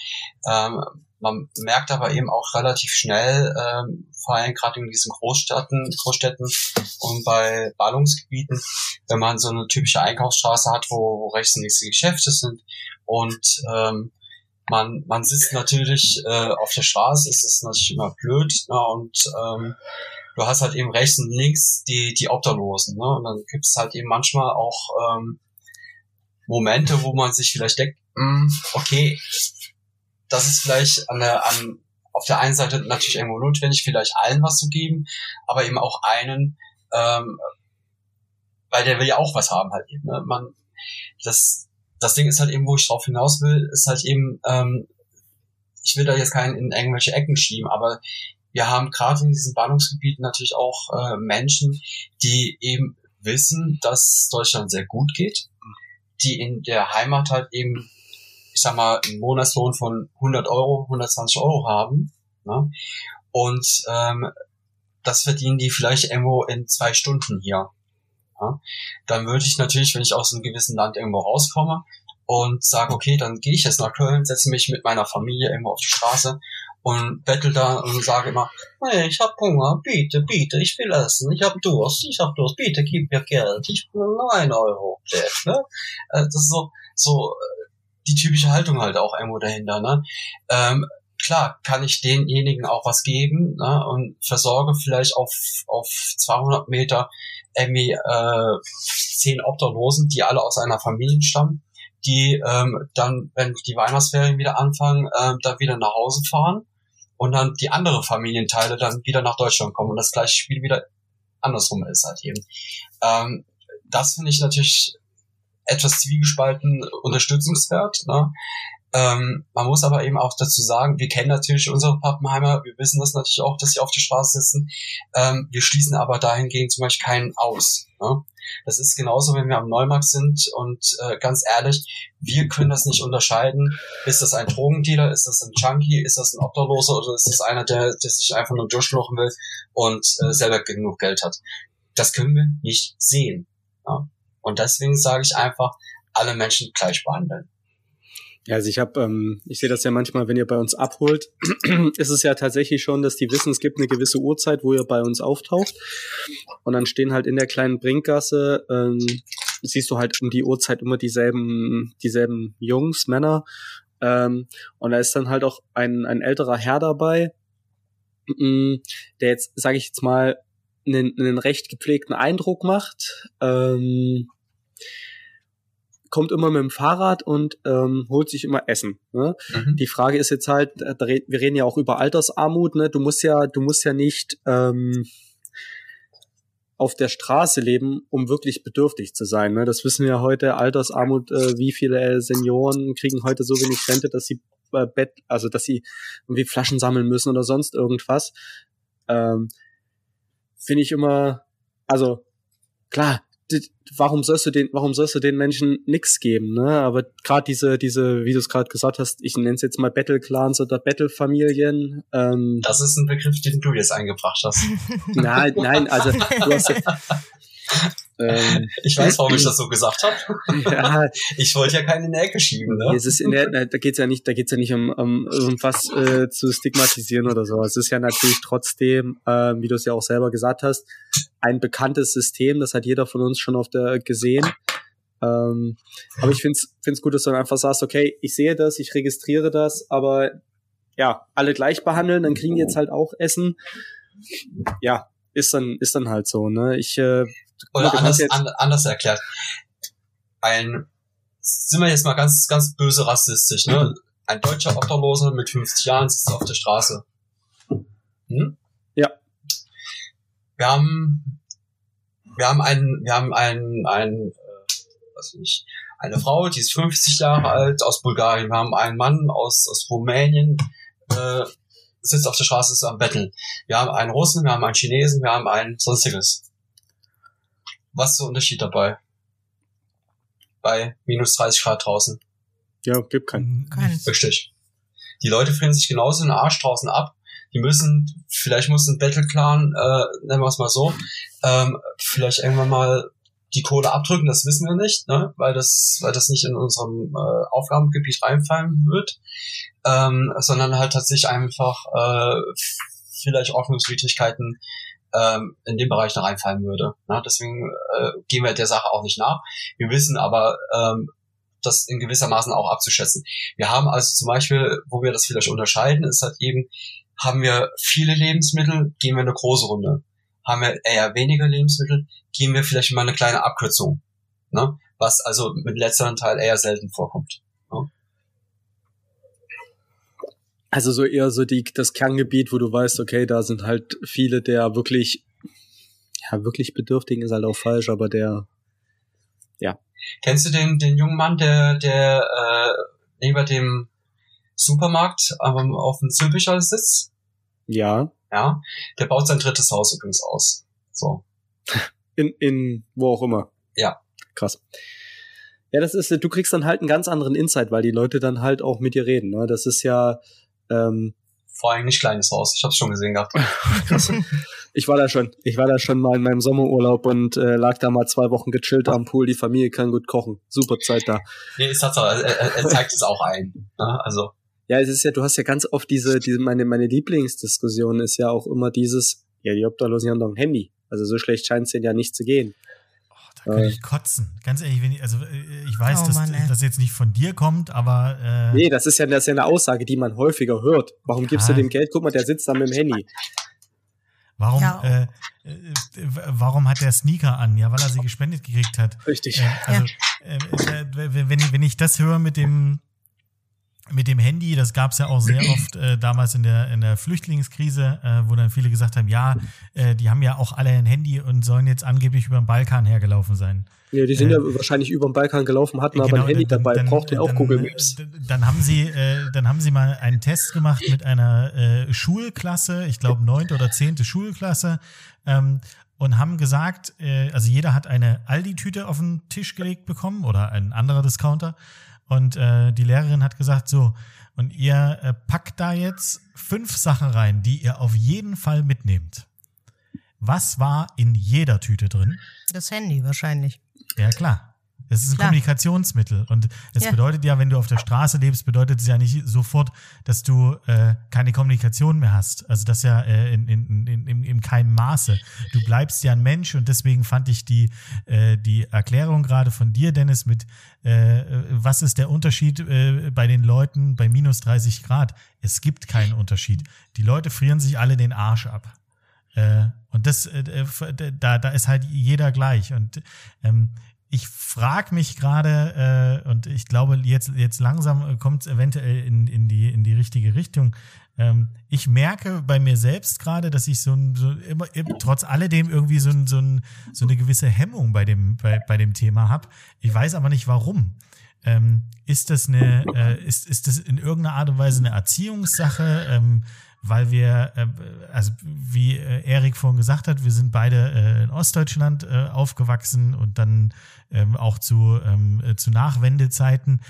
[SPEAKER 2] Ähm, man merkt aber eben auch relativ schnell, ähm, vor allem gerade in diesen Großstädten, Großstädten und bei Ballungsgebieten, wenn man so eine typische Einkaufsstraße hat, wo, wo rechts nächste Geschäfte sind und ähm, man, man sitzt natürlich äh, auf der Straße, ist es natürlich immer blöd ne, und ähm, du hast halt eben rechts und links die, die Obdachlosen. Ne, und dann gibt es halt eben manchmal auch ähm, Momente, wo man sich vielleicht denkt, hm, okay, das ist vielleicht an der, an, auf der einen Seite natürlich irgendwo notwendig, vielleicht allen was zu geben, aber eben auch einen, ähm, weil der will ja auch was haben halt eben. Ne? Man, das, das Ding ist halt eben, wo ich drauf hinaus will, ist halt eben, ähm, ich will da jetzt keinen in irgendwelche Ecken schieben, aber wir haben gerade in diesen Ballungsgebieten natürlich auch äh, Menschen, die eben wissen, dass Deutschland sehr gut geht, die in der Heimat halt eben ich sag mal, einen Monatslohn von 100 Euro, 120 Euro haben. Ne? Und ähm, das verdienen die vielleicht irgendwo in zwei Stunden hier. Ja? Dann würde ich natürlich, wenn ich aus einem gewissen Land irgendwo rauskomme und sage, okay, dann gehe ich jetzt nach Köln, setze mich mit meiner Familie irgendwo auf die Straße und bettel da und sage immer, hey, ich hab Hunger, bitte, bitte, ich will essen, ich hab Durst, ich hab Durst, bitte gib mir Geld, ich will nur ein Euro. Ne? Äh, das ist so, so die typische Haltung halt auch irgendwo dahinter. Ne? Ähm, klar kann ich denjenigen auch was geben ne, und versorge vielleicht auf, auf 200 Meter irgendwie äh, zehn Obdachlosen, die alle aus einer Familie stammen, die ähm, dann, wenn die Weihnachtsferien wieder anfangen, äh, dann wieder nach Hause fahren und dann die andere Familienteile dann wieder nach Deutschland kommen und das gleiche Spiel wieder andersrum ist halt eben. Ähm, das finde ich natürlich etwas zwiegespalten unterstützungswert. Ne? Ähm, man muss aber eben auch dazu sagen, wir kennen natürlich unsere Pappenheimer, wir wissen das natürlich auch, dass sie auf der Straße sitzen. Ähm, wir schließen aber dahingehend zum Beispiel keinen aus. Ne? Das ist genauso, wenn wir am Neumarkt sind und äh, ganz ehrlich, wir können das nicht unterscheiden. Ist das ein Drogendealer, ist das ein Junkie, ist das ein Obdachloser oder ist das einer, der, der sich einfach nur durchschluchen will und äh, selber genug Geld hat? Das können wir nicht sehen. Ja? Und deswegen sage ich einfach, alle Menschen gleich behandeln.
[SPEAKER 1] Ja, also ich habe, ähm, ich sehe das ja manchmal, wenn ihr bei uns abholt, ist es ja tatsächlich schon, dass die wissen, es gibt eine gewisse Uhrzeit, wo ihr bei uns auftaucht. Und dann stehen halt in der kleinen Brinkgasse, ähm, siehst du halt um die Uhrzeit immer dieselben, dieselben Jungs, Männer. Ähm, und da ist dann halt auch ein, ein älterer Herr dabei, mm, der jetzt, sage ich jetzt mal, einen, einen recht gepflegten Eindruck macht. Ähm, kommt immer mit dem Fahrrad und ähm, holt sich immer Essen. Ne? Mhm. Die Frage ist jetzt halt, äh, wir reden ja auch über Altersarmut, ne? Du musst ja, du musst ja nicht ähm, auf der Straße leben, um wirklich bedürftig zu sein. Ne? Das wissen wir heute, Altersarmut, äh, wie viele Senioren kriegen heute so wenig Rente, dass sie äh, Bett, also dass sie irgendwie Flaschen sammeln müssen oder sonst irgendwas. Ähm, Finde ich immer, also klar, warum sollst du den, warum sollst du den Menschen nix geben, ne? Aber gerade diese, diese, wie du es gerade gesagt hast, ich nenne es jetzt mal Battle Clans oder Battle Familien. Ähm,
[SPEAKER 2] das ist ein Begriff, den du jetzt eingebracht hast.
[SPEAKER 1] nein, nein, also du hast,
[SPEAKER 2] ähm, ich weiß, warum ich das so gesagt habe. Ja, ich wollte ja keinen in die Ecke schieben. Ne?
[SPEAKER 1] Es ist in der, da geht's ja nicht, da geht's ja nicht um, um irgendwas äh, zu stigmatisieren oder so. Es ist ja natürlich trotzdem, äh, wie du es ja auch selber gesagt hast, ein bekanntes System. Das hat jeder von uns schon auf der gesehen. Ähm, aber ich finde es gut, dass du dann einfach sagst, okay, ich sehe das, ich registriere das, aber ja, alle gleich behandeln, dann kriegen die jetzt halt auch Essen. Ja, ist dann, ist dann halt so, ne? Ich, äh,
[SPEAKER 2] Oder anders, an, anders erklärt. Ein, sind wir jetzt mal ganz, ganz böse rassistisch, ne? Ein deutscher Obdachloser mit 50 Jahren sitzt auf der Straße. Hm?
[SPEAKER 1] Ja.
[SPEAKER 2] wir haben, wir haben einen, wir haben einen, einen, äh, was weiß ich, eine Frau, die ist 50 Jahre alt, aus Bulgarien. Wir haben einen Mann aus, aus Rumänien, äh, sitzt auf der Straße, ist am Betteln. Wir haben einen Russen, wir haben einen Chinesen, wir haben einen sonstiges. Was ist der Unterschied dabei? Bei minus 30 Grad draußen.
[SPEAKER 1] Ja, gibt keinen.
[SPEAKER 2] Kein. Richtig. Die Leute frieren sich genauso den Arsch draußen ab. Die müssen, vielleicht muss ein Battle Clan, äh, nennen wir es mal so, ähm, vielleicht irgendwann mal die Kohle abdrücken, das wissen wir nicht, ne? weil das, weil das nicht in unserem äh, Aufgabengebiet reinfallen wird, ähm, sondern halt tatsächlich einfach äh, vielleicht Ordnungswidrigkeiten ähm, in dem Bereich da reinfallen würde. Ne? Deswegen äh, gehen wir der Sache auch nicht nach. Wir wissen aber, ähm, das in gewisser Maßen auch abzuschätzen. Wir haben also zum Beispiel, wo wir das vielleicht unterscheiden, ist halt eben, haben wir viele Lebensmittel, gehen wir eine große Runde. Haben wir eher weniger Lebensmittel, gehen wir vielleicht mal eine kleine Abkürzung. Ne? Was also mit letzteren Teil eher selten vorkommt. Ne?
[SPEAKER 1] Also so eher so die, das Kerngebiet, wo du weißt, okay, da sind halt viele der wirklich, ja, wirklich Bedürftigen ist halt auch falsch, aber der, ja.
[SPEAKER 2] Kennst du den, den jungen Mann, der, der äh, neben dem Supermarkt ähm, auf dem Zülpicher sitzt?
[SPEAKER 1] Ja.
[SPEAKER 2] Ja. Der baut sein drittes Haus übrigens aus. So.
[SPEAKER 1] In, in, wo auch immer.
[SPEAKER 2] Ja.
[SPEAKER 1] Krass. Ja, das ist, du kriegst dann halt einen ganz anderen Insight, weil die Leute dann halt auch mit dir reden. Ne? Das ist ja, ähm,
[SPEAKER 2] vor allem nicht kleines Haus. Ich habe schon gesehen gehabt.
[SPEAKER 1] ich war da schon. Ich war da schon mal in meinem Sommerurlaub und äh, lag da mal zwei Wochen gechillt am Pool. Die Familie kann gut kochen. Super Zeit da.
[SPEAKER 2] Nee, ist Tatsache. Er, er zeigt es auch ein. Ne? Also.
[SPEAKER 1] Ja, es ist ja, du hast ja ganz oft diese, diese meine, meine Lieblingsdiskussion ist ja auch immer dieses, ja, die Obdachlosen haben doch ein Handy. Also so schlecht scheint es denen ja nicht zu gehen.
[SPEAKER 4] Da könnte ich kotzen. Ganz ehrlich, wenn ich, also äh, ich weiß, oh, dass das jetzt nicht von dir kommt, aber. Äh
[SPEAKER 1] nee, das ist ja, das ist ja eine Aussage, die man häufiger hört. Warum gibst ah. du dem Geld? Guck mal, der sitzt da mit dem Handy.
[SPEAKER 4] Warum, ja. äh, äh warum hat der Sneaker an? Ja, weil er sie gespendet gekriegt hat.
[SPEAKER 1] Richtig.
[SPEAKER 4] Äh, also, ja. äh, wenn, wenn ich das höre mit dem, mit dem Handy, das gab es ja auch sehr oft äh, damals in der, in der Flüchtlingskrise, äh, wo dann viele gesagt haben, ja, äh, die haben ja auch alle ein Handy und sollen jetzt angeblich über den Balkan hergelaufen sein.
[SPEAKER 1] Ja, die sind ja äh, wahrscheinlich über den Balkan gelaufen, hatten genau, aber ein Handy dann, dabei, dann, braucht ja auch Google Maps.
[SPEAKER 4] Dann haben sie, äh, dann haben sie mal einen Test gemacht mit einer äh, Schulklasse, ich glaube neunte oder zehnte Schulklasse, ähm, und haben gesagt, also jeder hat eine Aldi-Tüte auf den Tisch gelegt bekommen oder ein anderer Discounter und äh, die Lehrerin hat gesagt, so, und ihr äh, packt da jetzt fünf Sachen rein, die ihr auf jeden Fall mitnehmt. Was war in jeder Tüte drin?
[SPEAKER 3] Das Handy wahrscheinlich.
[SPEAKER 4] Ja, klar. Es ist ein Klar. Kommunikationsmittel. Und es ja. bedeutet ja, wenn du auf der Straße lebst, bedeutet es ja nicht sofort, dass du äh, keine Kommunikation mehr hast. Also das ja äh, in, in, in, in, in keinem Maße. Du bleibst ja ein Mensch und deswegen fand ich die, äh, die Erklärung gerade von dir, Dennis, mit äh, was ist der Unterschied äh, bei den Leuten bei minus 30 Grad? Es gibt keinen Unterschied. Die Leute frieren sich alle den Arsch ab. Äh, und das, äh, da, da ist halt jeder gleich. Und ähm, ich frage mich gerade, äh, und ich glaube, jetzt, jetzt langsam kommt es eventuell in, in, die, in die richtige Richtung. Ähm, ich merke bei mir selbst gerade, dass ich so, ein, so immer, trotz alledem irgendwie so, ein, so, ein, so eine gewisse Hemmung bei dem, bei, bei dem Thema habe. Ich weiß aber nicht warum. Ähm, ist das eine, äh, ist, ist das in irgendeiner Art und Weise eine Erziehungssache? Ähm, weil wir, äh, also wie äh, Erik vorhin gesagt hat, wir sind beide äh, in Ostdeutschland äh, aufgewachsen und dann ähm, auch zu, ähm, äh, zu Nachwendezeiten.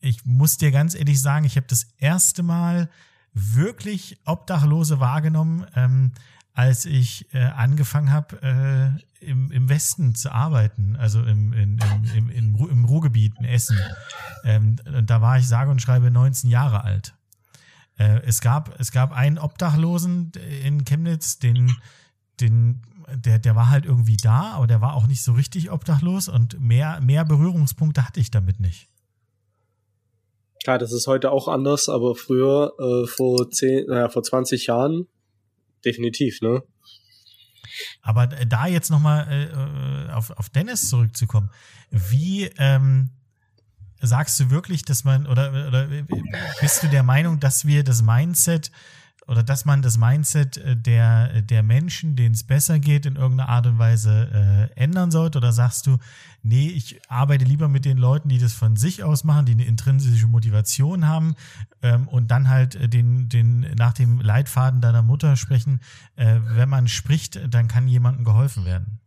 [SPEAKER 4] Ich muss dir ganz ehrlich sagen, ich habe das erste Mal wirklich Obdachlose wahrgenommen, ähm, als ich äh, angefangen habe, äh, im, im Westen zu arbeiten, also im, in, im, im, im Ruhrgebiet in Essen. Ähm, und da war ich sage und schreibe 19 Jahre alt. Äh, es, gab, es gab einen Obdachlosen in Chemnitz, den, den, der, der war halt irgendwie da, aber der war auch nicht so richtig obdachlos und mehr, mehr Berührungspunkte hatte ich damit nicht.
[SPEAKER 1] Klar, das ist heute auch anders, aber früher, äh, vor zehn, naja, vor 20 Jahren, definitiv, ne?
[SPEAKER 4] Aber da jetzt nochmal äh, auf, auf Dennis zurückzukommen, wie, ähm, sagst du wirklich, dass man, oder, oder bist du der Meinung, dass wir das Mindset oder dass man das Mindset äh, der, der Menschen, denen es besser geht, in irgendeiner Art und Weise äh, ändern sollte? Oder sagst du, nee, ich arbeite lieber mit den Leuten, die das von sich aus machen, die eine intrinsische Motivation haben ähm, und dann halt äh, den, den nach dem Leitfaden deiner Mutter sprechen. Äh, wenn man spricht, dann kann jemandem geholfen werden.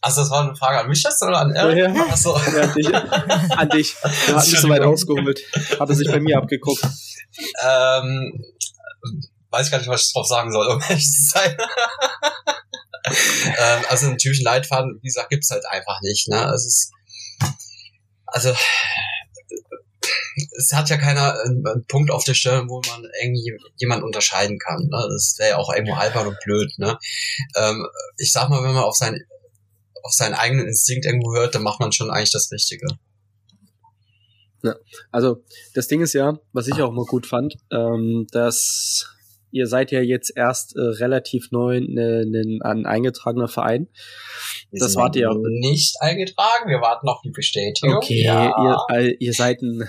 [SPEAKER 2] Also das war eine Frage an mich jetzt oder an Eric? Ja. Achso.
[SPEAKER 1] Ja, an dich. An dich. Du hast nicht so weit ausgeholt. Hat er sich bei mir abgeguckt.
[SPEAKER 2] Ähm, weiß ich gar nicht, was ich drauf sagen soll, um ehrlich zu sein. ähm, also einen typischen Leitfaden, wie gesagt, gibt's halt einfach nicht. Ne? Es ist, also es hat ja keiner einen Punkt auf der Stirn, wo man irgendwie jemand unterscheiden kann. Ne? Das wäre ja auch irgendwo albern und blöd. Ne? Ähm, ich sag mal, wenn man auf sein auf seinen eigenen Instinkt irgendwo hört, dann macht man schon eigentlich das Richtige.
[SPEAKER 1] Ja, also das Ding ist ja, was ich auch mal gut fand, ähm, dass ihr seid ja jetzt erst äh, relativ neu ne, ne, ein eingetragener Verein.
[SPEAKER 2] Wir das wart ihr nicht eingetragen, wir warten auf die Bestätigung.
[SPEAKER 1] Okay, ja. ihr, ihr seid ein.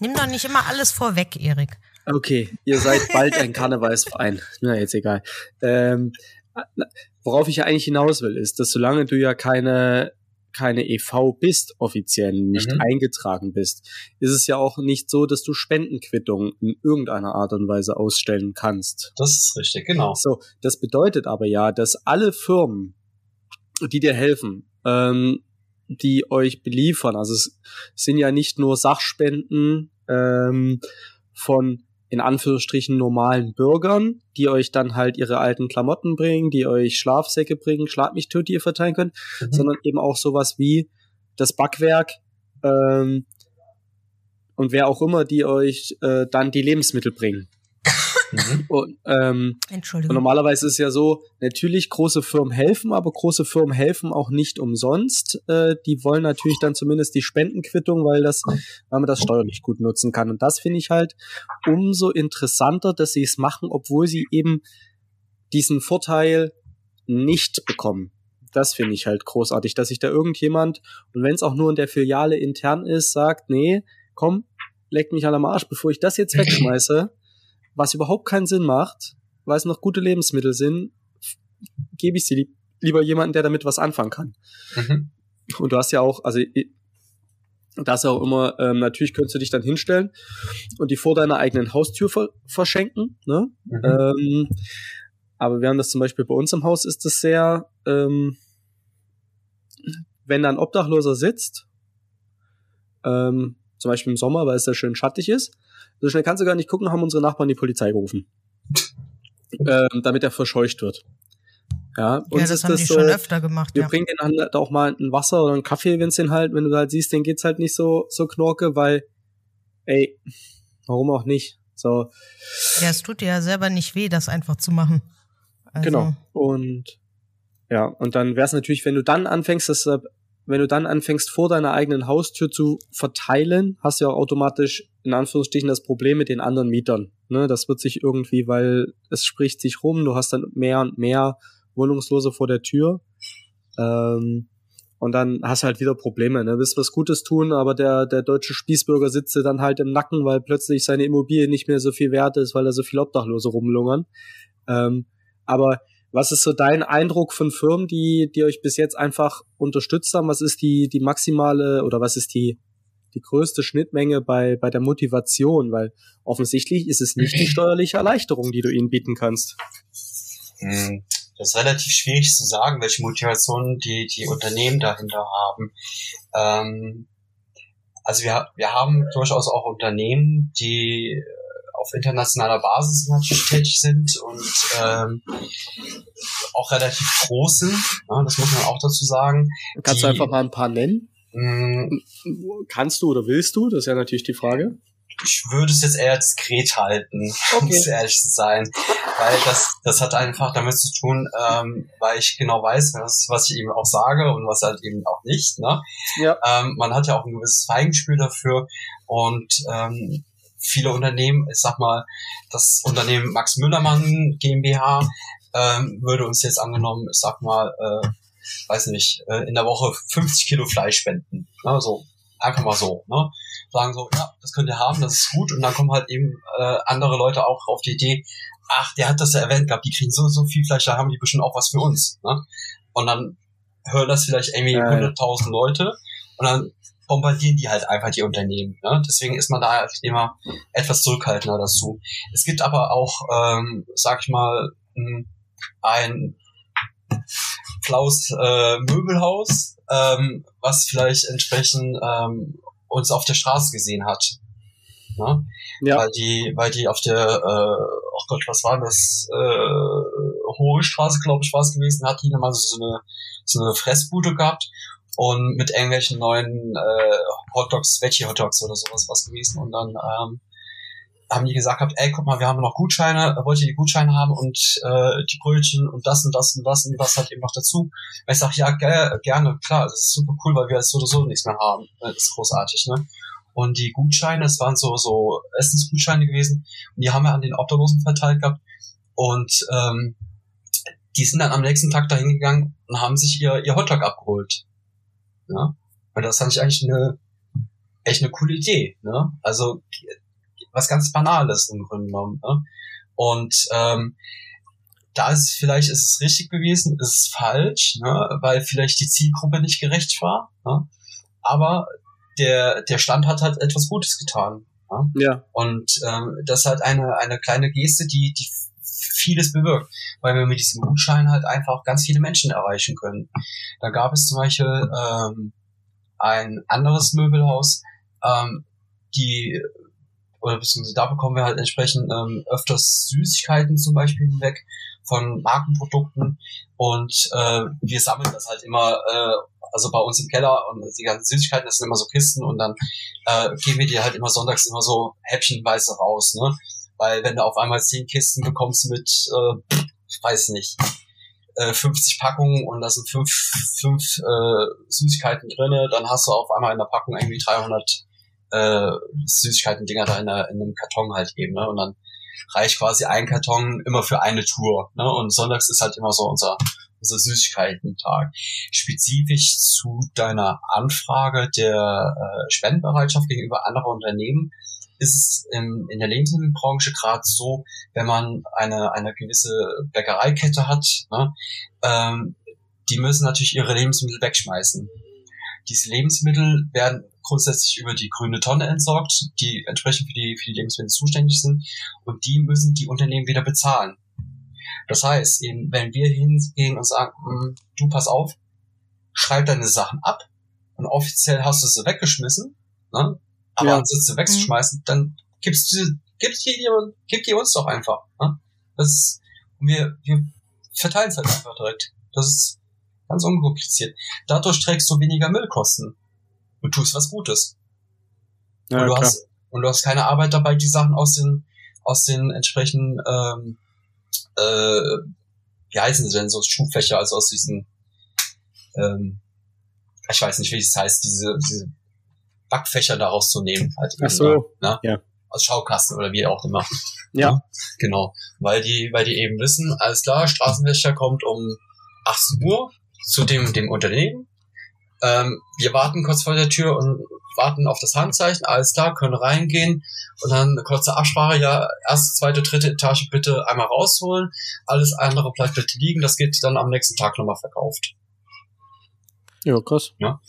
[SPEAKER 3] Nimm doch nicht immer alles vorweg, Erik.
[SPEAKER 1] Okay, ihr seid bald ein Karnevalsverein. Na, jetzt egal. Ähm, worauf ich ja eigentlich hinaus will, ist, dass solange du ja keine keine EV bist, offiziell nicht mhm. eingetragen bist, ist es ja auch nicht so, dass du Spendenquittungen in irgendeiner Art und Weise ausstellen kannst.
[SPEAKER 2] Das ist richtig, genau.
[SPEAKER 1] So, das bedeutet aber ja, dass alle Firmen, die dir helfen, ähm, die euch beliefern, also es sind ja nicht nur Sachspenden ähm, von in Anführungsstrichen normalen Bürgern, die euch dann halt ihre alten Klamotten bringen, die euch Schlafsäcke bringen, Schlag mich tot, die ihr verteilen könnt, mhm. sondern eben auch sowas wie das Backwerk ähm, und wer auch immer, die euch äh, dann die Lebensmittel bringen. Mhm. Und, ähm, Entschuldigung. Und normalerweise ist es ja so, natürlich große Firmen helfen, aber große Firmen helfen auch nicht umsonst. Äh, die wollen natürlich dann zumindest die Spendenquittung, weil das, weil man das steuerlich gut nutzen kann. Und das finde ich halt umso interessanter, dass sie es machen, obwohl sie eben diesen Vorteil nicht bekommen. Das finde ich halt großartig, dass sich da irgendjemand, und wenn es auch nur in der Filiale intern ist, sagt, nee, komm, leck mich an am Arsch, bevor ich das jetzt wegschmeiße, was überhaupt keinen Sinn macht, weil es noch gute Lebensmittel sind, gebe ich sie lieb lieber jemanden, der damit was anfangen kann. Mhm. Und du hast ja auch, also da ist ja auch immer, ähm, natürlich könntest du dich dann hinstellen und die vor deiner eigenen Haustür ver verschenken. Ne? Mhm. Ähm, aber während das zum Beispiel bei uns im Haus ist das sehr, ähm, wenn da ein Obdachloser sitzt, ähm, zum Beispiel im Sommer, weil es da schön schattig ist, so schnell kannst du gar nicht gucken, haben unsere Nachbarn die Polizei gerufen. ähm, damit er verscheucht wird. Ja,
[SPEAKER 3] ja, das ist haben das die so, schon öfter gemacht.
[SPEAKER 1] Wir
[SPEAKER 3] ja.
[SPEAKER 1] bringen denen halt auch mal ein Wasser oder einen Kaffee, wenn es den halt, wenn du halt siehst, den geht's halt nicht so, so knorke, weil, ey, warum auch nicht? So.
[SPEAKER 3] Ja, es tut dir ja selber nicht weh, das einfach zu machen.
[SPEAKER 1] Also. Genau. Und ja, und dann wäre es natürlich, wenn du dann anfängst, das äh, wenn du dann anfängst, vor deiner eigenen Haustür zu verteilen, hast du ja auch automatisch in Anführungsstrichen das Problem mit den anderen Mietern. Ne, das wird sich irgendwie, weil es spricht sich rum, du hast dann mehr und mehr Wohnungslose vor der Tür. Ähm, und dann hast du halt wieder Probleme. Ne? Willst was Gutes tun, aber der, der deutsche Spießbürger sitzt dir dann halt im Nacken, weil plötzlich seine Immobilie nicht mehr so viel wert ist, weil da so viele Obdachlose rumlungern. Ähm, aber was ist so dein Eindruck von Firmen, die, die euch bis jetzt einfach unterstützt haben? Was ist die, die maximale oder was ist die, die größte Schnittmenge bei, bei der Motivation? Weil offensichtlich ist es nicht die steuerliche Erleichterung, die du ihnen bieten kannst.
[SPEAKER 2] Hm, das ist relativ schwierig zu sagen, welche Motivationen die, die Unternehmen dahinter haben. Ähm, also wir, wir haben durchaus auch Unternehmen, die auf internationaler Basis natürlich tätig sind und ähm, auch relativ groß sind. Ja, das muss man auch dazu sagen.
[SPEAKER 1] Kannst die, du einfach mal ein paar nennen? Mm. Kannst du oder willst du? Das ist ja natürlich die Frage.
[SPEAKER 2] Ich würde es jetzt eher diskret halten, okay. um ehrlich zu sein. Weil das, das hat einfach damit zu tun, ähm, weil ich genau weiß, was, was ich eben auch sage und was halt eben auch nicht. Ne? Ja. Ähm, man hat ja auch ein gewisses Feigenspiel dafür und ähm, viele Unternehmen, ich sag mal, das Unternehmen Max Müllermann GmbH ähm, würde uns jetzt angenommen, ich sag mal, äh, weiß nicht, äh, in der Woche 50 Kilo Fleisch spenden. Ne, so einfach mal so, ne? Sagen so, ja, das könnt ihr haben, das ist gut. Und dann kommen halt eben äh, andere Leute auch auf die Idee, ach, der hat das ja erwähnt gehabt, die kriegen so so viel Fleisch, da haben die bestimmt auch was für uns. Ne? Und dann hören das vielleicht irgendwie ja, 100.000 Leute und dann bombardieren die halt einfach die Unternehmen. Ne? Deswegen ist man da halt immer etwas zurückhaltender dazu. Es gibt aber auch, ähm, sag ich mal, ein Klaus äh, Möbelhaus, ähm, was vielleicht entsprechend ähm, uns auf der Straße gesehen hat. Ne? Ja. Weil die, weil die auf der, äh, oh Gott, was war das? Äh, Hohe Straße, glaube ich, war es gewesen, hat die mal so eine, so eine Fressbude gehabt und mit irgendwelchen neuen äh, Hotdogs, Veggie Hotdogs oder sowas was gewesen. Und dann ähm, haben die gesagt gehabt, ey, guck mal, wir haben noch Gutscheine, wollt ihr die Gutscheine haben und äh, die Brötchen und das und das und das und das halt eben noch dazu. Und ich sag, ja, ge gerne, klar, das ist super cool, weil wir so oder so nichts mehr haben. Das ist großartig, ne? Und die Gutscheine, es waren so, so Essensgutscheine gewesen, und die haben wir an den Obdachlosen verteilt gehabt. Und ähm, die sind dann am nächsten Tag dahin gegangen und haben sich ihr, ihr Hotdog abgeholt. Ja? Und das fand ich eigentlich eine echt eine coole Idee. Ne? Also was ganz Banales im Grunde genommen. Ne? Und ähm, da ist vielleicht ist es richtig gewesen, ist es falsch, ne? weil vielleicht die Zielgruppe nicht gerecht war. Ne? Aber der, der Stand hat halt etwas Gutes getan. Ja. ja. Und ähm, das ist halt eine, eine kleine Geste, die, die vieles bewirkt, weil wir mit diesem Gutschein halt einfach ganz viele Menschen erreichen können. Da gab es zum Beispiel ähm, ein anderes Möbelhaus, ähm, die oder beziehungsweise da bekommen wir halt entsprechend ähm, öfters Süßigkeiten zum Beispiel hinweg von Markenprodukten und äh, wir sammeln das halt immer äh, also bei uns im Keller und die ganzen Süßigkeiten, das sind immer so Kisten und dann äh, geben wir die halt immer sonntags immer so häppchenweise raus, ne? Weil wenn du auf einmal zehn Kisten bekommst mit, äh, weiß nicht, äh, 50 Packungen und da sind fünf, fünf äh, Süßigkeiten drinne, dann hast du auf einmal in der Packung irgendwie 300 äh, Süßigkeiten-Dinger da in, der, in einem Karton halt eben, ne? Und dann reicht quasi ein Karton immer für eine Tour, ne? Und sonntags ist halt immer so unser unser Süßigkeiten-Tag. Spezifisch zu deiner Anfrage der äh, Spendenbereitschaft gegenüber anderen Unternehmen ist es in, in der Lebensmittelbranche gerade so, wenn man eine, eine gewisse Bäckereikette hat, ne, ähm, die müssen natürlich ihre Lebensmittel wegschmeißen. Diese Lebensmittel werden grundsätzlich über die grüne Tonne entsorgt, die entsprechend für die, für die Lebensmittel zuständig sind. Und die müssen die Unternehmen wieder bezahlen. Das heißt, eben, wenn wir hingehen und sagen, hm, du pass auf, schreib deine Sachen ab und offiziell hast du sie weggeschmissen, ne? Aber ja. anstatt sie wegzuschmeißen, dann gibst du, gibst die, gib die uns doch einfach. Ne? Das ist, und wir, wir verteilen es halt einfach direkt. Das ist ganz unkompliziert. Dadurch trägst du weniger Müllkosten und tust was Gutes. Ja, und, du hast, und du hast keine Arbeit dabei, die Sachen aus den, aus den entsprechenden ähm, äh, wie heißen sie denn, so Schubfächer, also aus diesen, ähm, ich weiß nicht, wie es heißt, diese, diese Backfächer daraus zu nehmen. Halt
[SPEAKER 1] Ach so,
[SPEAKER 2] ne? ja. Aus Schaukasten oder wie auch immer. Ja. ja. Genau. Weil die, weil die eben wissen, alles klar, Straßenwächter kommt um 18 Uhr zu dem, dem Unternehmen. Ähm, wir warten kurz vor der Tür und warten auf das Handzeichen, alles klar, können reingehen und dann eine kurze Absprache, ja, erste, zweite, dritte Etage bitte einmal rausholen, alles andere bleibt bitte liegen, das geht dann am nächsten Tag nochmal verkauft.
[SPEAKER 1] Ja, krass.
[SPEAKER 2] Ja.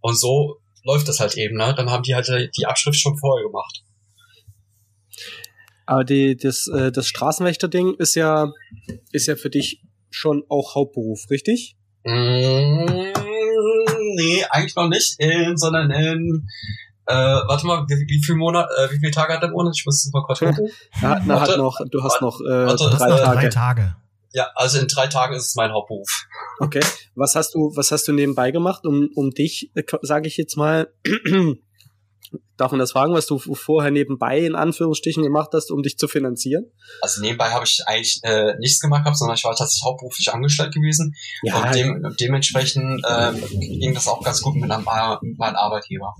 [SPEAKER 2] Und so läuft das halt eben, ne? Dann haben die halt die Abschrift schon vorher gemacht.
[SPEAKER 1] Aber die, das, äh, das Straßenwächter-Ding ist ja, ist ja für dich schon auch Hauptberuf, richtig?
[SPEAKER 2] Mmh nee, eigentlich noch nicht, in, sondern in äh, warte mal, wie, wie viel Monat, äh, wie viele Tage hat der Monat? Ich muss es mal kurz gucken.
[SPEAKER 1] ja, na, hat noch, du hast noch äh, warte, drei, Tage. drei Tage.
[SPEAKER 2] Ja, also in drei Tagen ist es mein Hauptberuf.
[SPEAKER 1] Okay. Was hast du, was hast du nebenbei gemacht, um, um dich, äh, sage ich jetzt mal, Darf man das fragen, was du vorher nebenbei in Anführungsstrichen gemacht hast, um dich zu finanzieren?
[SPEAKER 2] Also nebenbei habe ich eigentlich äh, nichts gemacht gehabt, sondern ich war tatsächlich hauptberuflich angestellt gewesen. Ja, und dem, dementsprechend äh, ging das auch ganz gut mit, einem, mit meinem Arbeitgeber.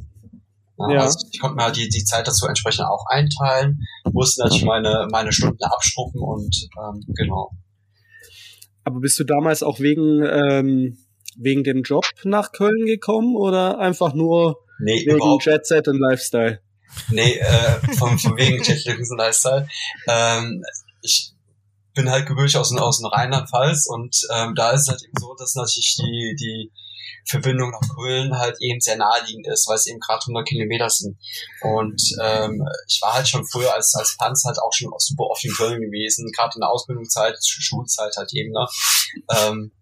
[SPEAKER 2] Ja, ja. Also ich konnte mir die, die Zeit dazu entsprechend auch einteilen, musste natürlich meine, meine Stunden abschruppen und ähm, genau.
[SPEAKER 1] Aber bist du damals auch wegen, ähm, wegen dem Job nach Köln gekommen oder einfach nur
[SPEAKER 2] Nee,
[SPEAKER 1] wegen. Jet Set und Lifestyle.
[SPEAKER 2] Nee, äh, von, von wegen Jet Set und Lifestyle. Ähm, ich bin halt gebürtig aus, aus dem Rheinland-Pfalz und ähm, da ist es halt eben so, dass natürlich die, die Verbindung nach Köln halt eben sehr naheliegend ist, weil es eben gerade 100 Kilometer sind. Und ähm, ich war halt schon früher als, als Panz halt auch schon super oft in Köln gewesen, gerade in der Ausbildungszeit, Schulzeit halt eben. Ne? Ähm,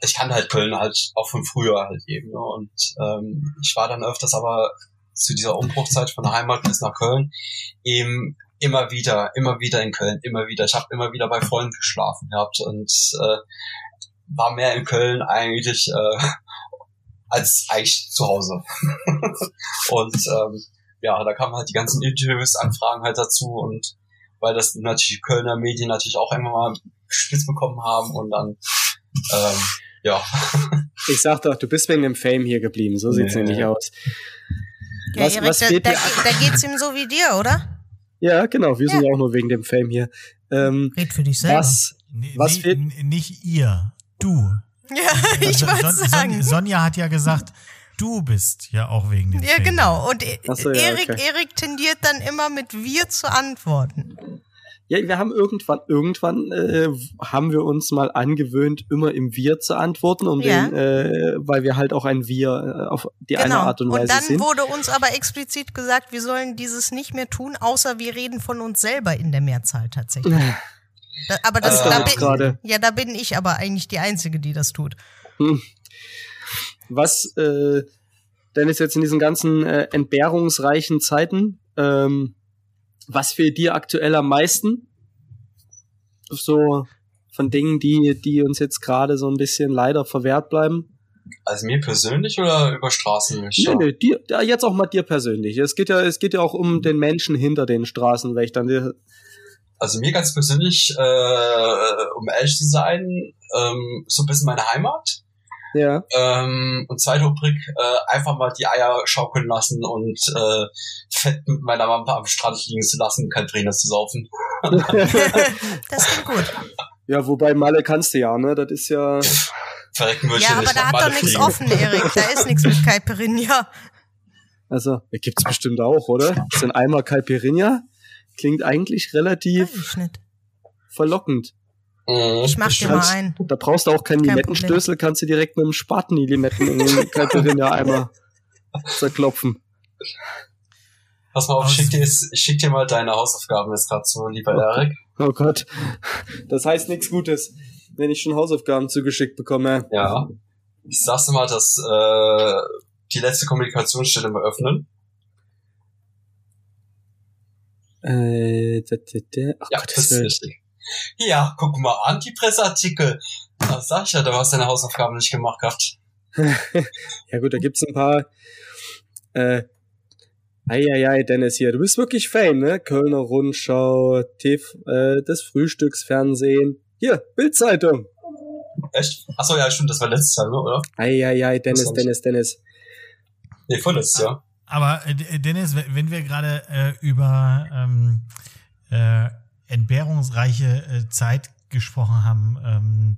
[SPEAKER 2] ich kannte halt Köln halt auch von früher halt eben. Ne? Und ähm, ich war dann öfters aber zu dieser Umbruchzeit von der Heimat bis nach Köln eben immer wieder, immer wieder in Köln, immer wieder. Ich habe immer wieder bei Freunden geschlafen gehabt und äh, war mehr in Köln eigentlich äh, als eigentlich zu Hause. und ähm, ja, da kamen halt die ganzen Interviews, Anfragen halt dazu und weil das natürlich die Kölner Medien natürlich auch immer mal spitz bekommen haben und dann ähm, ja.
[SPEAKER 1] Ich sag doch, du bist wegen dem Fame hier geblieben, so sieht's nee. nämlich aus.
[SPEAKER 3] Ja, was, Erik, was da, da, da, geht's ihm so wie dir, oder?
[SPEAKER 1] Ja, genau, wir ja. sind ja auch nur wegen dem Fame hier. Ähm,
[SPEAKER 3] Red für dich selber.
[SPEAKER 1] Was,
[SPEAKER 4] nee, was fehlt? Nicht ihr, du.
[SPEAKER 3] Ja, ich also, wollte Son sagen.
[SPEAKER 4] Sonja hat ja gesagt, du bist ja auch wegen dem
[SPEAKER 3] Ja, Fame. genau. Und so, ja, Erik, okay. Erik tendiert dann immer mit wir zu antworten.
[SPEAKER 1] Ja, wir haben irgendwann, irgendwann äh, haben wir uns mal angewöhnt, immer im Wir zu antworten, um ja. den, äh, weil wir halt auch ein Wir äh, auf die genau. eine Art und Weise sind. Und dann
[SPEAKER 3] sind. wurde uns aber explizit gesagt, wir sollen dieses nicht mehr tun, außer wir reden von uns selber in der Mehrzahl tatsächlich. Da, aber das, äh, da bin, grade. ja, da bin ich aber eigentlich die Einzige, die das tut. Hm.
[SPEAKER 1] Was äh, denn ist jetzt in diesen ganzen äh, entbehrungsreichen Zeiten, ähm, was fehlt dir aktuell am meisten? So von Dingen, die, die uns jetzt gerade so ein bisschen leider verwehrt bleiben?
[SPEAKER 2] Also mir persönlich oder über Straßenwächter?
[SPEAKER 1] Nee, nee, dir, ja, jetzt auch mal dir persönlich. Es geht ja, es geht ja auch um den Menschen hinter den Straßenwächtern.
[SPEAKER 2] Also mir ganz persönlich, äh, um ehrlich zu sein, ähm, so ein bisschen meine Heimat.
[SPEAKER 1] Ja.
[SPEAKER 2] Ähm, und zweite Rubrik, äh, einfach mal die Eier schaukeln lassen und äh, fett mit meiner Mama am Strand liegen zu lassen, kein Trainer zu saufen.
[SPEAKER 3] das klingt gut.
[SPEAKER 1] Ja, wobei Malle kannst du ja, ne? Das ist ja.
[SPEAKER 2] Verrecken würde
[SPEAKER 3] ja, aber da hat doch nichts offen, Erik. Da ist nichts mit Caipirinha.
[SPEAKER 1] Also, ja, gibt's bestimmt auch, oder? Ist ein Eimer Caipirinha? Klingt eigentlich relativ verlockend.
[SPEAKER 3] Mhm. Ich mach dir mal ein.
[SPEAKER 1] Da brauchst du auch keinen Kein Limettenstößel, kannst du direkt mit dem Spaten die Limetten in den Caipirinha einmal zerklopfen.
[SPEAKER 2] Pass mal auf, ich schick, dir, ich schick dir mal deine Hausaufgaben jetzt gerade zu, lieber
[SPEAKER 1] oh,
[SPEAKER 2] Erik.
[SPEAKER 1] Oh Gott. Das heißt nichts Gutes, wenn ich schon Hausaufgaben zugeschickt bekomme.
[SPEAKER 2] Ja. Ich sag's mal, dass äh, die letzte Kommunikationsstelle mal öffnen.
[SPEAKER 1] Äh, da, da, da.
[SPEAKER 2] Oh ja, Gott, das ist richtig. Ja, guck mal an, die Presseartikel. Sag ich ja, du hast deine Hausaufgaben nicht gemacht gehabt.
[SPEAKER 1] ja gut, da gibt's ein paar. Äh, Eieiei, Dennis hier, du bist wirklich Fan, ne? Kölner Rundschau, TV, äh, das Frühstücksfernsehen. Hier, Bildzeitung.
[SPEAKER 2] Echt? Achso, ja, stimmt, das war letztes Jahr, ne, oder?
[SPEAKER 1] Eieiei, Dennis, Dennis, Dennis.
[SPEAKER 2] Nee, vorletztes Jahr.
[SPEAKER 4] Aber äh, Dennis, wenn wir gerade äh, über ähm, äh, entbehrungsreiche äh, Zeit gesprochen haben, ähm,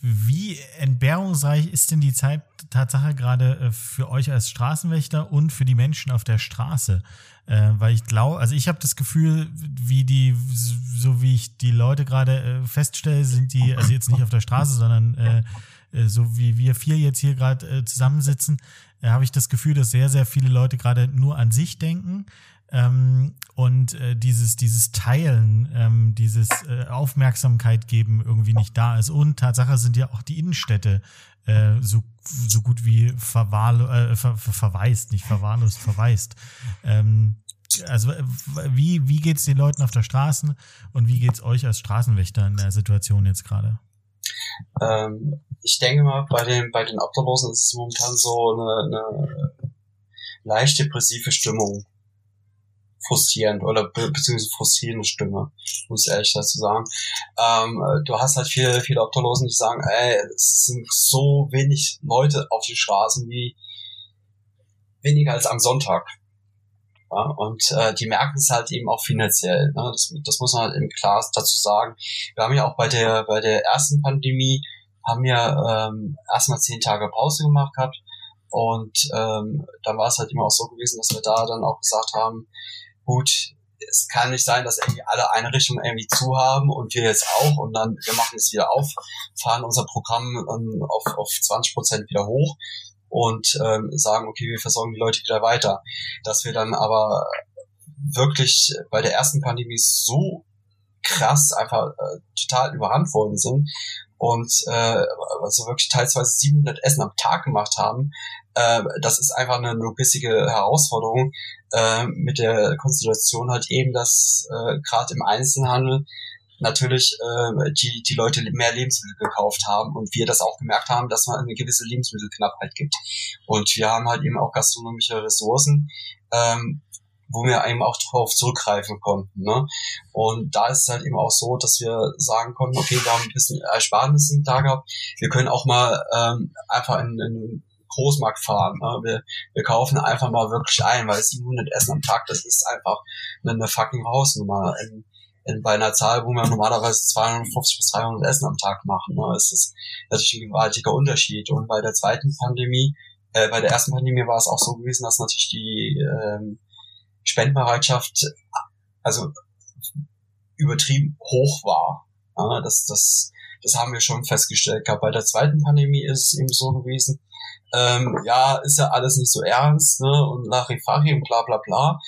[SPEAKER 4] wie entbehrungsreich ist denn die Zeit Tatsache gerade äh, für euch als Straßenwächter und für die Menschen auf der Straße? Äh, weil ich glaube, also ich habe das Gefühl, wie die, so wie ich die Leute gerade äh, feststelle, sind die, also jetzt nicht auf der Straße, sondern äh, äh so wie wir vier jetzt hier gerade äh, zusammensitzen, äh, habe ich das Gefühl, dass sehr, sehr viele Leute gerade nur an sich denken ähm, und äh, dieses, dieses Teilen, ähm, dieses äh, Aufmerksamkeit geben irgendwie nicht da ist. Und Tatsache sind ja auch die Innenstädte äh, so, so gut wie verwahrlo äh, ver, ver, verwaist, nicht verwahrlost, verwaist. Ähm, also wie, wie geht's den Leuten auf der Straße und wie geht's euch als Straßenwächter in der Situation jetzt gerade?
[SPEAKER 2] Ähm, ich denke mal, bei den, bei den Obdachlosen ist es momentan so eine, eine leicht depressive Stimmung frustrierend oder be beziehungsweise frustrierende Stimme, muss ich ehrlich dazu sagen. Ähm, du hast halt viele, viele Obdachlosen, die sagen, ey, es sind so wenig Leute auf den Straßen wie weniger als am Sonntag. Ja, und äh, die merken es halt eben auch finanziell. Ne? Das, das muss man halt eben klar dazu sagen. Wir haben ja auch bei der bei der ersten Pandemie haben wir ähm, erstmal zehn Tage Pause gemacht gehabt und ähm, dann war es halt immer auch so gewesen, dass wir da dann auch gesagt haben, gut, es kann nicht sein, dass irgendwie alle Einrichtungen irgendwie zu haben und wir jetzt auch und dann wir machen es wieder auf, fahren unser Programm ähm, auf, auf 20 Prozent wieder hoch und ähm, sagen, okay, wir versorgen die Leute wieder weiter. Dass wir dann aber wirklich bei der ersten Pandemie so krass einfach äh, total überrannt worden sind und äh, also wirklich teilweise 700 Essen am Tag gemacht haben, äh, das ist einfach eine logistische Herausforderung äh, mit der Konstellation halt eben, dass äh, gerade im Einzelhandel natürlich äh, die, die Leute mehr Lebensmittel gekauft haben und wir das auch gemerkt haben, dass man eine gewisse Lebensmittelknappheit gibt. Und wir haben halt eben auch gastronomische Ressourcen, ähm, wo wir eben auch darauf zurückgreifen konnten. Ne? Und da ist es halt eben auch so, dass wir sagen konnten, okay, wir haben ein bisschen Ersparnisse da gehabt, wir können auch mal ähm, einfach in, in Großmarkt fahren. Ne? Wir, wir kaufen einfach mal wirklich ein, weil 700 Essen am Tag, das ist einfach eine, fucking Hausnummer. In, in, bei einer Zahl, wo wir normalerweise 250 bis 300 Essen am Tag machen, ne, ist das natürlich ein gewaltiger Unterschied. Und bei der zweiten Pandemie, äh, bei der ersten Pandemie war es auch so gewesen, dass natürlich die ähm, Spendenbereitschaft also übertrieben hoch war. Ja, das, das, das haben wir schon festgestellt. Bei der zweiten Pandemie ist es eben so gewesen, ähm, ja, ist ja alles nicht so ernst, ne, und Larifari und bla bla bla.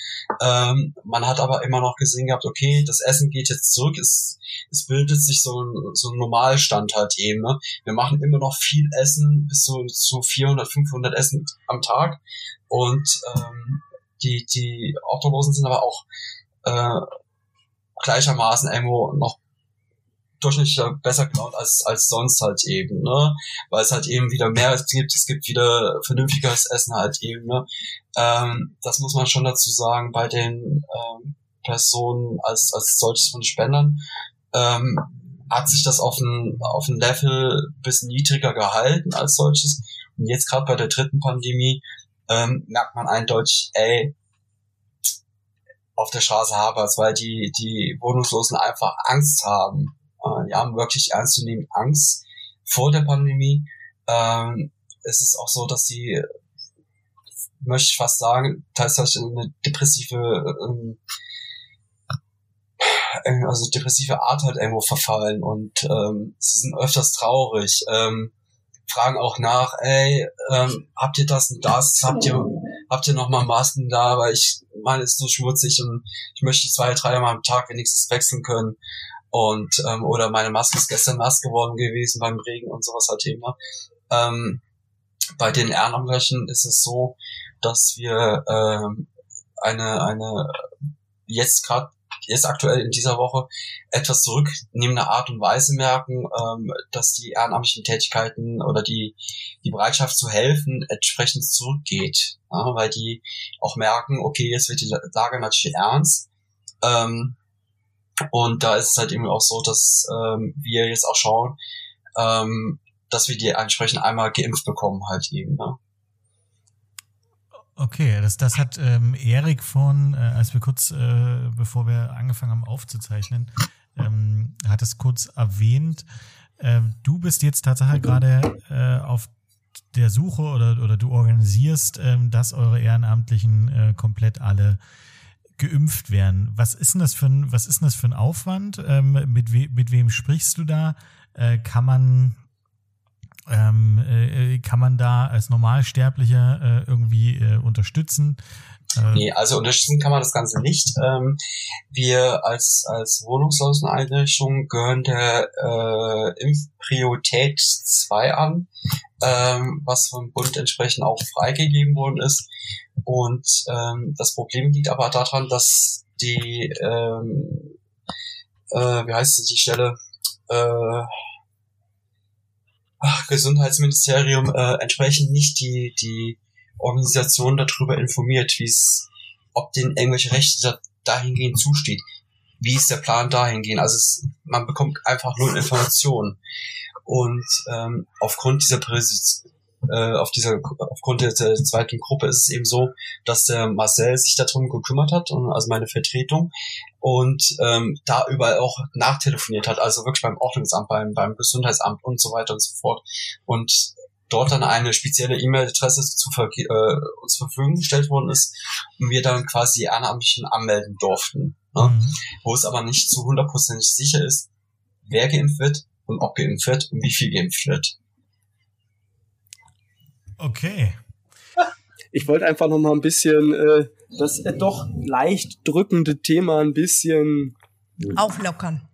[SPEAKER 2] Ähm, man hat aber immer noch gesehen gehabt, okay, das Essen geht jetzt zurück, es, es bildet sich so ein, so ein Normalstand halt eben, ne. Wir machen immer noch viel Essen, bis zu, zu 400, 500 Essen am Tag und ähm, die, die Obdachlosen sind aber auch äh, gleichermaßen irgendwo noch durchschnittlich besser gelaunt als, als sonst halt eben, ne? Weil es halt eben wieder mehr gibt, es gibt wieder vernünftiges Essen halt eben, ne? Ähm, das muss man schon dazu sagen, bei den ähm, Personen als, als solches von Spendern, ähm, hat sich das auf ein, auf ein Level bisschen niedriger gehalten als solches. Und jetzt gerade bei der dritten Pandemie ähm, merkt man eindeutig, ey, auf der Straße hapert's, weil die, die Wohnungslosen einfach Angst haben. Äh, die haben wirklich ernst zu nehmen Angst vor der Pandemie. Ähm, es ist auch so, dass sie, möchte ich fast sagen, tatsächlich eine depressive, ähm, also depressive Art halt irgendwo verfallen und ähm, sie sind öfters traurig. Ähm, fragen auch nach, ey, ähm, habt ihr das und das? Habt ihr, habt ihr noch mal Masken da? Weil ich meine, ist so schmutzig und ich möchte zwei, drei Mal am Tag wenigstens wechseln können. Und, ähm, oder meine Maske ist gestern nass geworden gewesen beim Regen und sowas halt. Ne? Ähm, bei den Ehrenamtlichen ist es so, dass wir ähm, eine, eine jetzt gerade jetzt aktuell in dieser Woche etwas zurücknehmende Art und Weise merken, ähm, dass die ehrenamtlichen Tätigkeiten oder die, die Bereitschaft zu helfen entsprechend zurückgeht. Ja, weil die auch merken, okay, jetzt wird die Lage natürlich ernst. Ähm, und da ist es halt eben auch so, dass ähm, wir jetzt auch schauen, ähm, dass wir die entsprechend einmal geimpft bekommen halt eben. Ne?
[SPEAKER 4] Okay, das, das hat ähm, Erik von, äh, als wir kurz, äh, bevor wir angefangen haben aufzuzeichnen, ähm, hat es kurz erwähnt. Äh, du bist jetzt tatsächlich gerade äh, auf der Suche oder, oder du organisierst, ähm, dass eure Ehrenamtlichen äh, komplett alle geimpft werden. Was ist denn das für ein, was ist denn das für ein Aufwand? Ähm, mit, we, mit wem sprichst du da? Äh, kann man ähm, äh, kann man da als Normalsterblicher äh, irgendwie äh, unterstützen?
[SPEAKER 2] Äh, nee, also unterstützen kann man das Ganze nicht. Ähm, wir als, als Wohnungsloseneinrichtung gehören der äh, Impfpriorität 2 an, ähm, was vom Bund entsprechend auch freigegeben worden ist. Und ähm, das Problem liegt aber daran, dass die, ähm, äh, wie heißt es, die Stelle, äh, ach, Gesundheitsministerium äh, entsprechend nicht die, die Organisation darüber informiert, wie es, ob denen irgendwelche Rechte da, dahingehend zusteht. Wie ist der Plan dahingehend? Also es, man bekommt einfach nur Informationen. Und ähm, aufgrund dieser Präs äh, auf dieser, aufgrund der zweiten Gruppe ist es eben so, dass der Marcel sich darum gekümmert hat, und, also meine Vertretung, und ähm, da überall auch nachtelefoniert hat, also wirklich beim Ordnungsamt, beim, beim Gesundheitsamt und so weiter und so fort. Und dort dann eine spezielle E-Mail-Adresse zu äh, uns zur Verfügung gestellt worden ist und wir dann quasi Ehrenamtlichen anmelden durften. Ne? Mhm. Wo es aber nicht zu hundertprozentig sicher ist, wer geimpft wird und ob geimpft wird und wie viel geimpft wird.
[SPEAKER 4] Okay.
[SPEAKER 1] Ich wollte einfach noch mal ein bisschen äh, das äh, doch leicht drückende Thema ein bisschen
[SPEAKER 3] auflockern.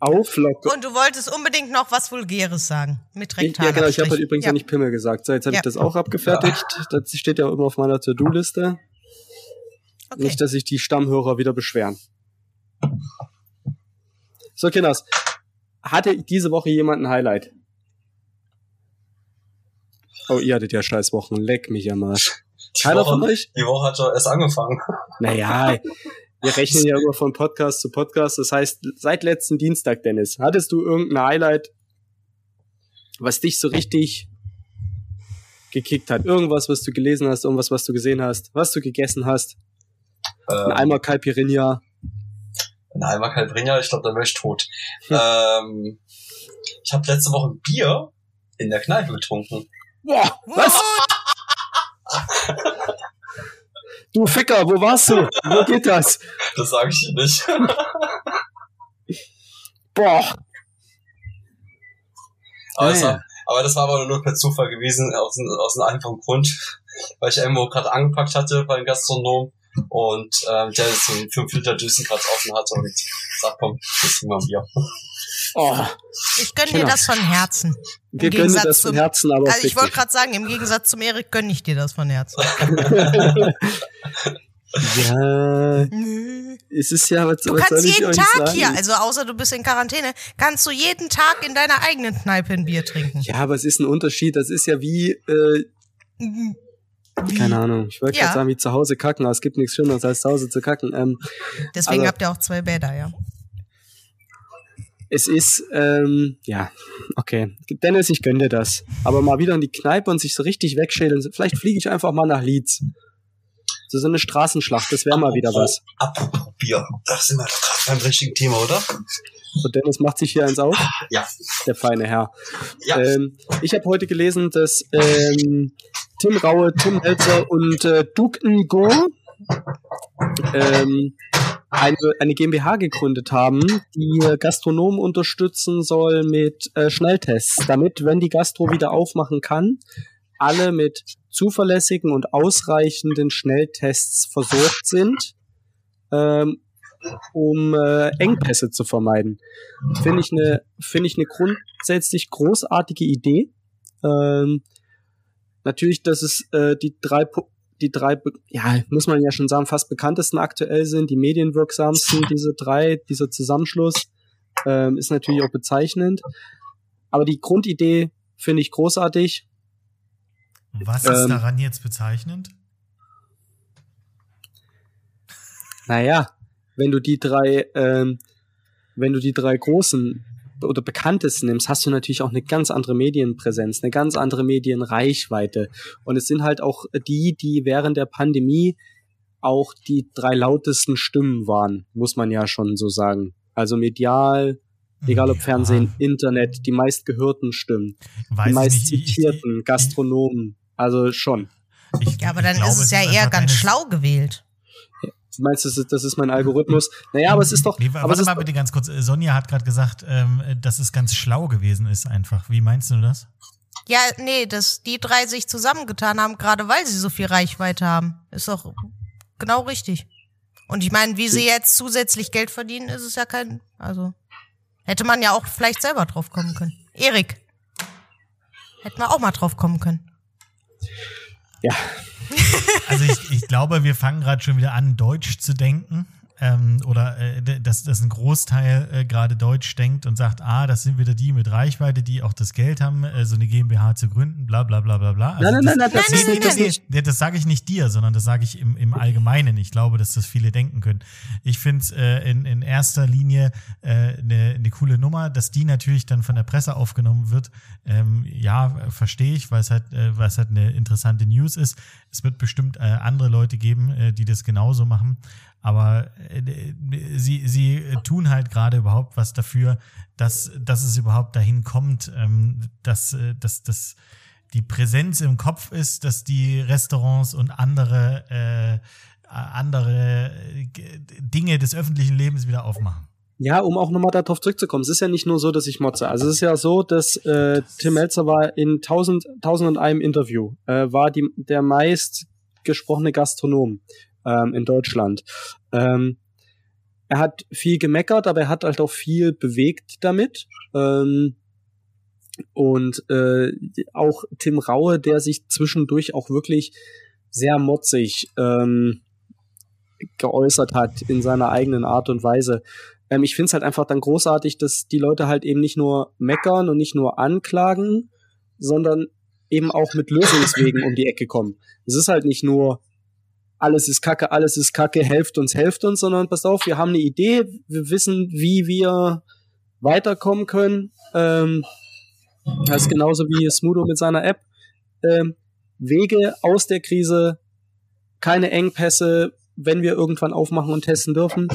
[SPEAKER 1] Auflockern.
[SPEAKER 3] Und du wolltest unbedingt noch was Vulgäres sagen mit
[SPEAKER 1] Rektal. Ja, genau. Ich habe halt übrigens ja. ja. nicht Pimmel gesagt. So, jetzt habe ja. ich das auch abgefertigt. Ja. Das steht ja immer auf meiner To-Do-Liste. Okay. Nicht, dass sich die Stammhörer wieder beschweren. So, Kinders. Hatte diese Woche jemand ein Highlight? Oh, ihr hattet ja scheiß Wochen. Leck mich am Arsch.
[SPEAKER 2] Keiner Woche, von euch? Die Woche hat schon erst angefangen.
[SPEAKER 1] Naja, wir rechnen ja immer von Podcast zu Podcast. Das heißt, seit letzten Dienstag, Dennis, hattest du irgendein Highlight, was dich so richtig gekickt hat? Irgendwas, was du gelesen hast, irgendwas, was du gesehen hast, was du gegessen hast? Ähm, ein Eimer Caipirinha.
[SPEAKER 2] Ein Eimer Caipirinha, ich glaube, dann wäre ich tot. Hm. Ähm, ich habe letzte Woche Bier in der Kneipe getrunken.
[SPEAKER 1] Boah, was? Du Ficker, wo warst du? Wo geht das?
[SPEAKER 2] Das sage ich dir nicht.
[SPEAKER 1] Boah.
[SPEAKER 2] Aber, das war, aber das war aber nur per Zufall gewesen, aus, aus einem einfachen Grund, weil ich irgendwo gerade angepackt hatte beim Gastronom und ähm, der so einen 5 Liter Düsen gerade offen hatte und sagt, komm, das ist mal Bier.
[SPEAKER 3] Oh. Ich gönne dir das von Herzen.
[SPEAKER 1] Wir gönnen das von Herzen, aber.
[SPEAKER 3] Also ich wollte gerade sagen, im Gegensatz zum Erik gönne ich dir das von Herzen.
[SPEAKER 1] ja. es ist ja, was,
[SPEAKER 3] Du
[SPEAKER 1] was
[SPEAKER 3] kannst jeden Tag hier, also außer du bist in Quarantäne, kannst du jeden Tag in deiner eigenen Kneipe ein Bier trinken.
[SPEAKER 1] Ja, aber es ist ein Unterschied. Das ist ja wie, äh, wie? keine Ahnung. Ich wollte ja. gerade sagen, wie zu Hause kacken, aber es gibt nichts Schöneres als zu Hause zu kacken. Ähm,
[SPEAKER 3] Deswegen aber, habt ihr auch zwei Bäder, ja
[SPEAKER 1] es ist, ähm, ja, okay. Dennis, ich gönne dir das. Aber mal wieder in die Kneipe und sich so richtig wegschädeln. Vielleicht fliege ich einfach mal nach Leeds. So, so eine Straßenschlacht, das wäre mal wieder was.
[SPEAKER 2] Apropos Bier, da sind wir doch gerade beim richtigen Thema, oder?
[SPEAKER 1] Und Dennis macht sich hier eins auf.
[SPEAKER 2] Ja.
[SPEAKER 1] Der feine Herr. Ja. Ähm, ich habe heute gelesen, dass ähm, Tim Raue, Tim Helzer und äh, Duke Ngo ähm, eine, eine GmbH gegründet haben, die Gastronomen unterstützen soll mit äh, Schnelltests, damit, wenn die Gastro wieder aufmachen kann, alle mit zuverlässigen und ausreichenden Schnelltests versorgt sind, ähm, um äh, Engpässe zu vermeiden. Finde ich eine finde ich eine grundsätzlich großartige Idee. Ähm, natürlich, dass es äh, die drei die drei, ja, muss man ja schon sagen, fast bekanntesten aktuell sind, die medienwirksamsten, diese drei, dieser Zusammenschluss, ähm, ist natürlich auch bezeichnend. Aber die Grundidee finde ich großartig.
[SPEAKER 4] Was ist ähm, daran jetzt bezeichnend?
[SPEAKER 1] Naja, wenn du die drei, ähm, wenn du die drei großen oder Bekanntesten nimmst, hast du natürlich auch eine ganz andere Medienpräsenz, eine ganz andere Medienreichweite. Und es sind halt auch die, die während der Pandemie auch die drei lautesten Stimmen waren, muss man ja schon so sagen. Also medial, egal ob ja. Fernsehen, Internet, die meistgehörten Stimmen, Weiß die meist zitierten Gastronomen, also schon.
[SPEAKER 3] Ich, ja, aber dann glaube, ist es ja eher ganz schlau gewählt.
[SPEAKER 1] Meinst du, das ist mein Algorithmus? Naja, aber es ist doch.
[SPEAKER 4] Nee,
[SPEAKER 1] aber
[SPEAKER 4] warte mal bitte ganz kurz. Sonja hat gerade gesagt, ähm, dass es ganz schlau gewesen ist, einfach. Wie meinst du das?
[SPEAKER 3] Ja, nee, dass die drei sich zusammengetan haben, gerade weil sie so viel Reichweite haben. Ist doch genau richtig. Und ich meine, wie sie jetzt zusätzlich Geld verdienen, ist es ja kein. Also. Hätte man ja auch vielleicht selber drauf kommen können. Erik. Hätte man auch mal drauf kommen können.
[SPEAKER 1] Ja,
[SPEAKER 4] also ich, ich glaube, wir fangen gerade schon wieder an, Deutsch zu denken ähm, oder äh, dass, dass ein Großteil äh, gerade Deutsch denkt und sagt, ah, das sind wieder die mit Reichweite, die auch das Geld haben, äh, so eine GmbH zu gründen, bla bla bla bla bla.
[SPEAKER 1] Also nein, nein, nein, das, das,
[SPEAKER 4] nein, das, nicht, das, das sage ich nicht dir, sondern das sage ich im, im Allgemeinen. Ich glaube, dass das viele denken können. Ich finde es äh, in, in erster Linie eine äh, ne, ne coole Nummer, dass die natürlich dann von der Presse aufgenommen wird. Ähm, ja, verstehe ich, weil es halt, äh, weil es halt eine interessante News ist. Es wird bestimmt äh, andere Leute geben, äh, die das genauso machen. Aber äh, sie, sie tun halt gerade überhaupt was dafür, dass, dass es überhaupt dahin kommt, ähm, dass, äh, dass, dass die Präsenz im Kopf ist, dass die Restaurants und andere, äh, andere äh, Dinge des öffentlichen Lebens wieder aufmachen.
[SPEAKER 1] Ja, um auch nochmal darauf zurückzukommen. Es ist ja nicht nur so, dass ich motze. Also es ist ja so, dass äh, Tim Melzer war in tausend, tausend und einem Interview, äh, war die, der meist gesprochene Gastronom ähm, in Deutschland. Ähm, er hat viel gemeckert, aber er hat halt auch viel bewegt damit. Ähm, und äh, auch Tim Raue, der sich zwischendurch auch wirklich sehr motzig ähm, geäußert hat in seiner eigenen Art und Weise. Ähm, ich finde es halt einfach dann großartig, dass die Leute halt eben nicht nur meckern und nicht nur anklagen, sondern eben auch mit Lösungswegen um die Ecke kommen. Es ist halt nicht nur alles ist Kacke, alles ist Kacke, helft uns, helft uns, sondern passt auf, wir haben eine Idee, wir wissen, wie wir weiterkommen können. Ähm, das ist genauso wie Smudo mit seiner App. Ähm, Wege aus der Krise, keine Engpässe, wenn wir irgendwann aufmachen und testen dürfen.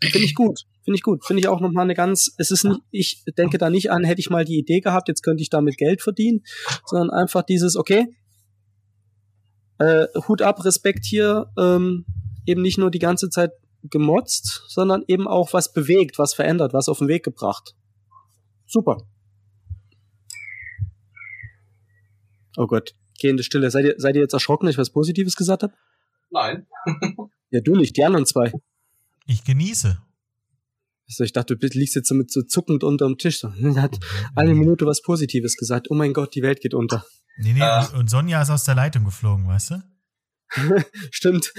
[SPEAKER 1] Finde ich gut. Finde ich gut. Finde ich auch nochmal eine ganz, es ist nicht, ich denke da nicht an, hätte ich mal die Idee gehabt, jetzt könnte ich damit Geld verdienen, sondern einfach dieses, okay, äh, Hut ab, Respekt hier, ähm, eben nicht nur die ganze Zeit gemotzt, sondern eben auch was bewegt, was verändert, was auf den Weg gebracht. Super. Oh Gott, gehende Stille. Seid ihr, seid ihr jetzt erschrocken, dass ich was Positives gesagt habe?
[SPEAKER 2] Nein.
[SPEAKER 1] ja, du nicht, die anderen zwei.
[SPEAKER 4] Ich genieße.
[SPEAKER 1] Also ich dachte, du liegst jetzt so mit so zuckend unterm Tisch. So, hat eine Minute was Positives gesagt. Oh mein Gott, die Welt geht unter.
[SPEAKER 4] Nee, nee, äh. und Sonja ist aus der Leitung geflogen, weißt du?
[SPEAKER 1] Stimmt.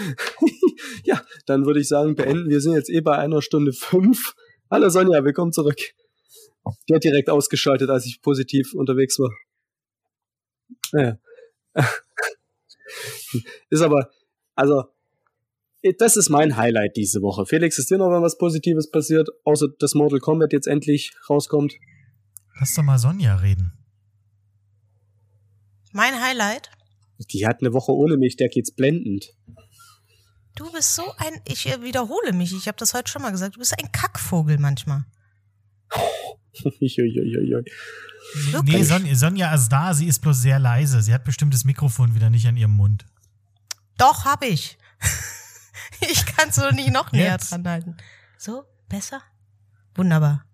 [SPEAKER 1] ja, dann würde ich sagen, beenden. Wir sind jetzt eh bei einer Stunde fünf. Hallo Sonja, willkommen zurück. Die hat direkt ausgeschaltet, als ich positiv unterwegs war. Naja. ist aber, also, das ist mein Highlight diese Woche. Felix, ist dir noch was Positives passiert, außer dass Mortal Kombat jetzt endlich rauskommt?
[SPEAKER 4] Lass doch mal Sonja reden.
[SPEAKER 3] Mein Highlight?
[SPEAKER 1] Die hat eine Woche ohne mich, der geht's blendend.
[SPEAKER 3] Du bist so ein, ich wiederhole mich, ich habe das heute schon mal gesagt, du bist ein Kackvogel manchmal.
[SPEAKER 4] nee, Son Sonja ist da, sie ist bloß sehr leise. Sie hat bestimmt das Mikrofon wieder nicht an ihrem Mund.
[SPEAKER 3] Doch, hab ich. ich kann so nicht noch näher Jetzt? dran halten. So, besser? Wunderbar.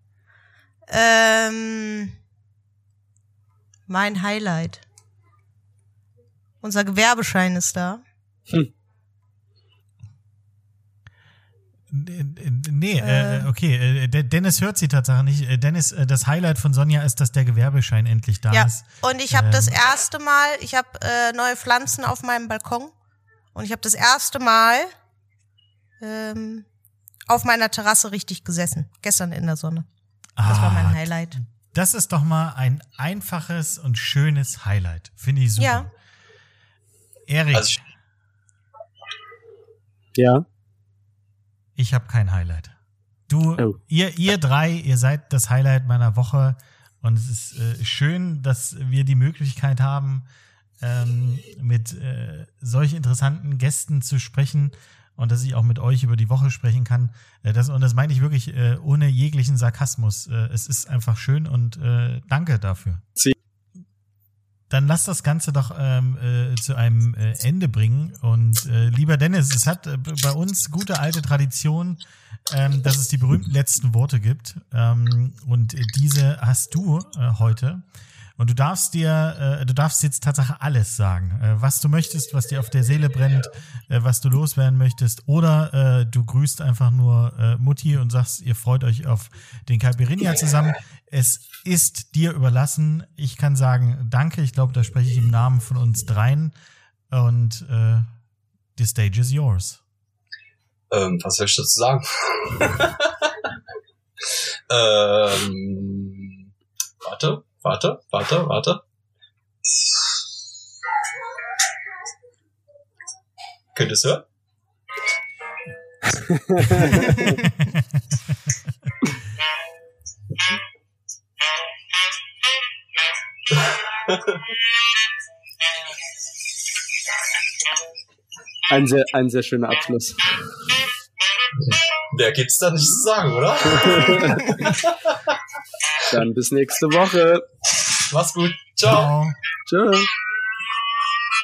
[SPEAKER 3] Ähm, mein Highlight. Unser Gewerbeschein ist da. Hm.
[SPEAKER 4] Nee, äh, äh, okay. Äh, Dennis hört sie Tatsache nicht. Äh, Dennis, äh, das Highlight von Sonja ist, dass der Gewerbeschein endlich da ja. ist.
[SPEAKER 3] Und ich habe ähm. das erste Mal, ich habe äh, neue Pflanzen auf meinem Balkon und ich habe das erste Mal ähm, auf meiner Terrasse richtig gesessen. Gestern in der Sonne. Das ah, war mein ah, Highlight.
[SPEAKER 4] Das ist doch mal ein einfaches und schönes Highlight. Finde ich super. Ja. Erik. Also
[SPEAKER 1] ja.
[SPEAKER 4] Ich habe kein Highlight. Du, oh. ihr, ihr drei, ihr seid das Highlight meiner Woche. Und es ist äh, schön, dass wir die Möglichkeit haben, ähm, mit äh, solch interessanten Gästen zu sprechen und dass ich auch mit euch über die Woche sprechen kann. Äh, das, und das meine ich wirklich äh, ohne jeglichen Sarkasmus. Äh, es ist einfach schön und äh, danke dafür. Sie dann lass das Ganze doch ähm, äh, zu einem äh, Ende bringen. Und äh, lieber Dennis, es hat äh, bei uns gute alte Tradition, ähm, dass es die berühmten letzten Worte gibt. Ähm, und diese hast du äh, heute. Und du darfst dir, äh, du darfst jetzt tatsächlich alles sagen, äh, was du möchtest, was dir auf der Seele brennt, äh, was du loswerden möchtest. Oder äh, du grüßt einfach nur äh, Mutti und sagst, ihr freut euch auf den Caipirinha zusammen. Es ist dir überlassen. Ich kann sagen, danke. Ich glaube, da spreche ich im Namen von uns dreien. Und äh, the stage is yours.
[SPEAKER 2] Ähm, was soll ich dazu sagen? ähm, warte. Warte, warte, warte. Könnt ihr es hören?
[SPEAKER 1] ein, sehr, ein sehr schöner Abschluss.
[SPEAKER 2] Mehr gibt's da nicht zu sagen, oder?
[SPEAKER 1] Dann bis nächste Woche.
[SPEAKER 2] Mach's gut. Ciao.
[SPEAKER 1] Ciao.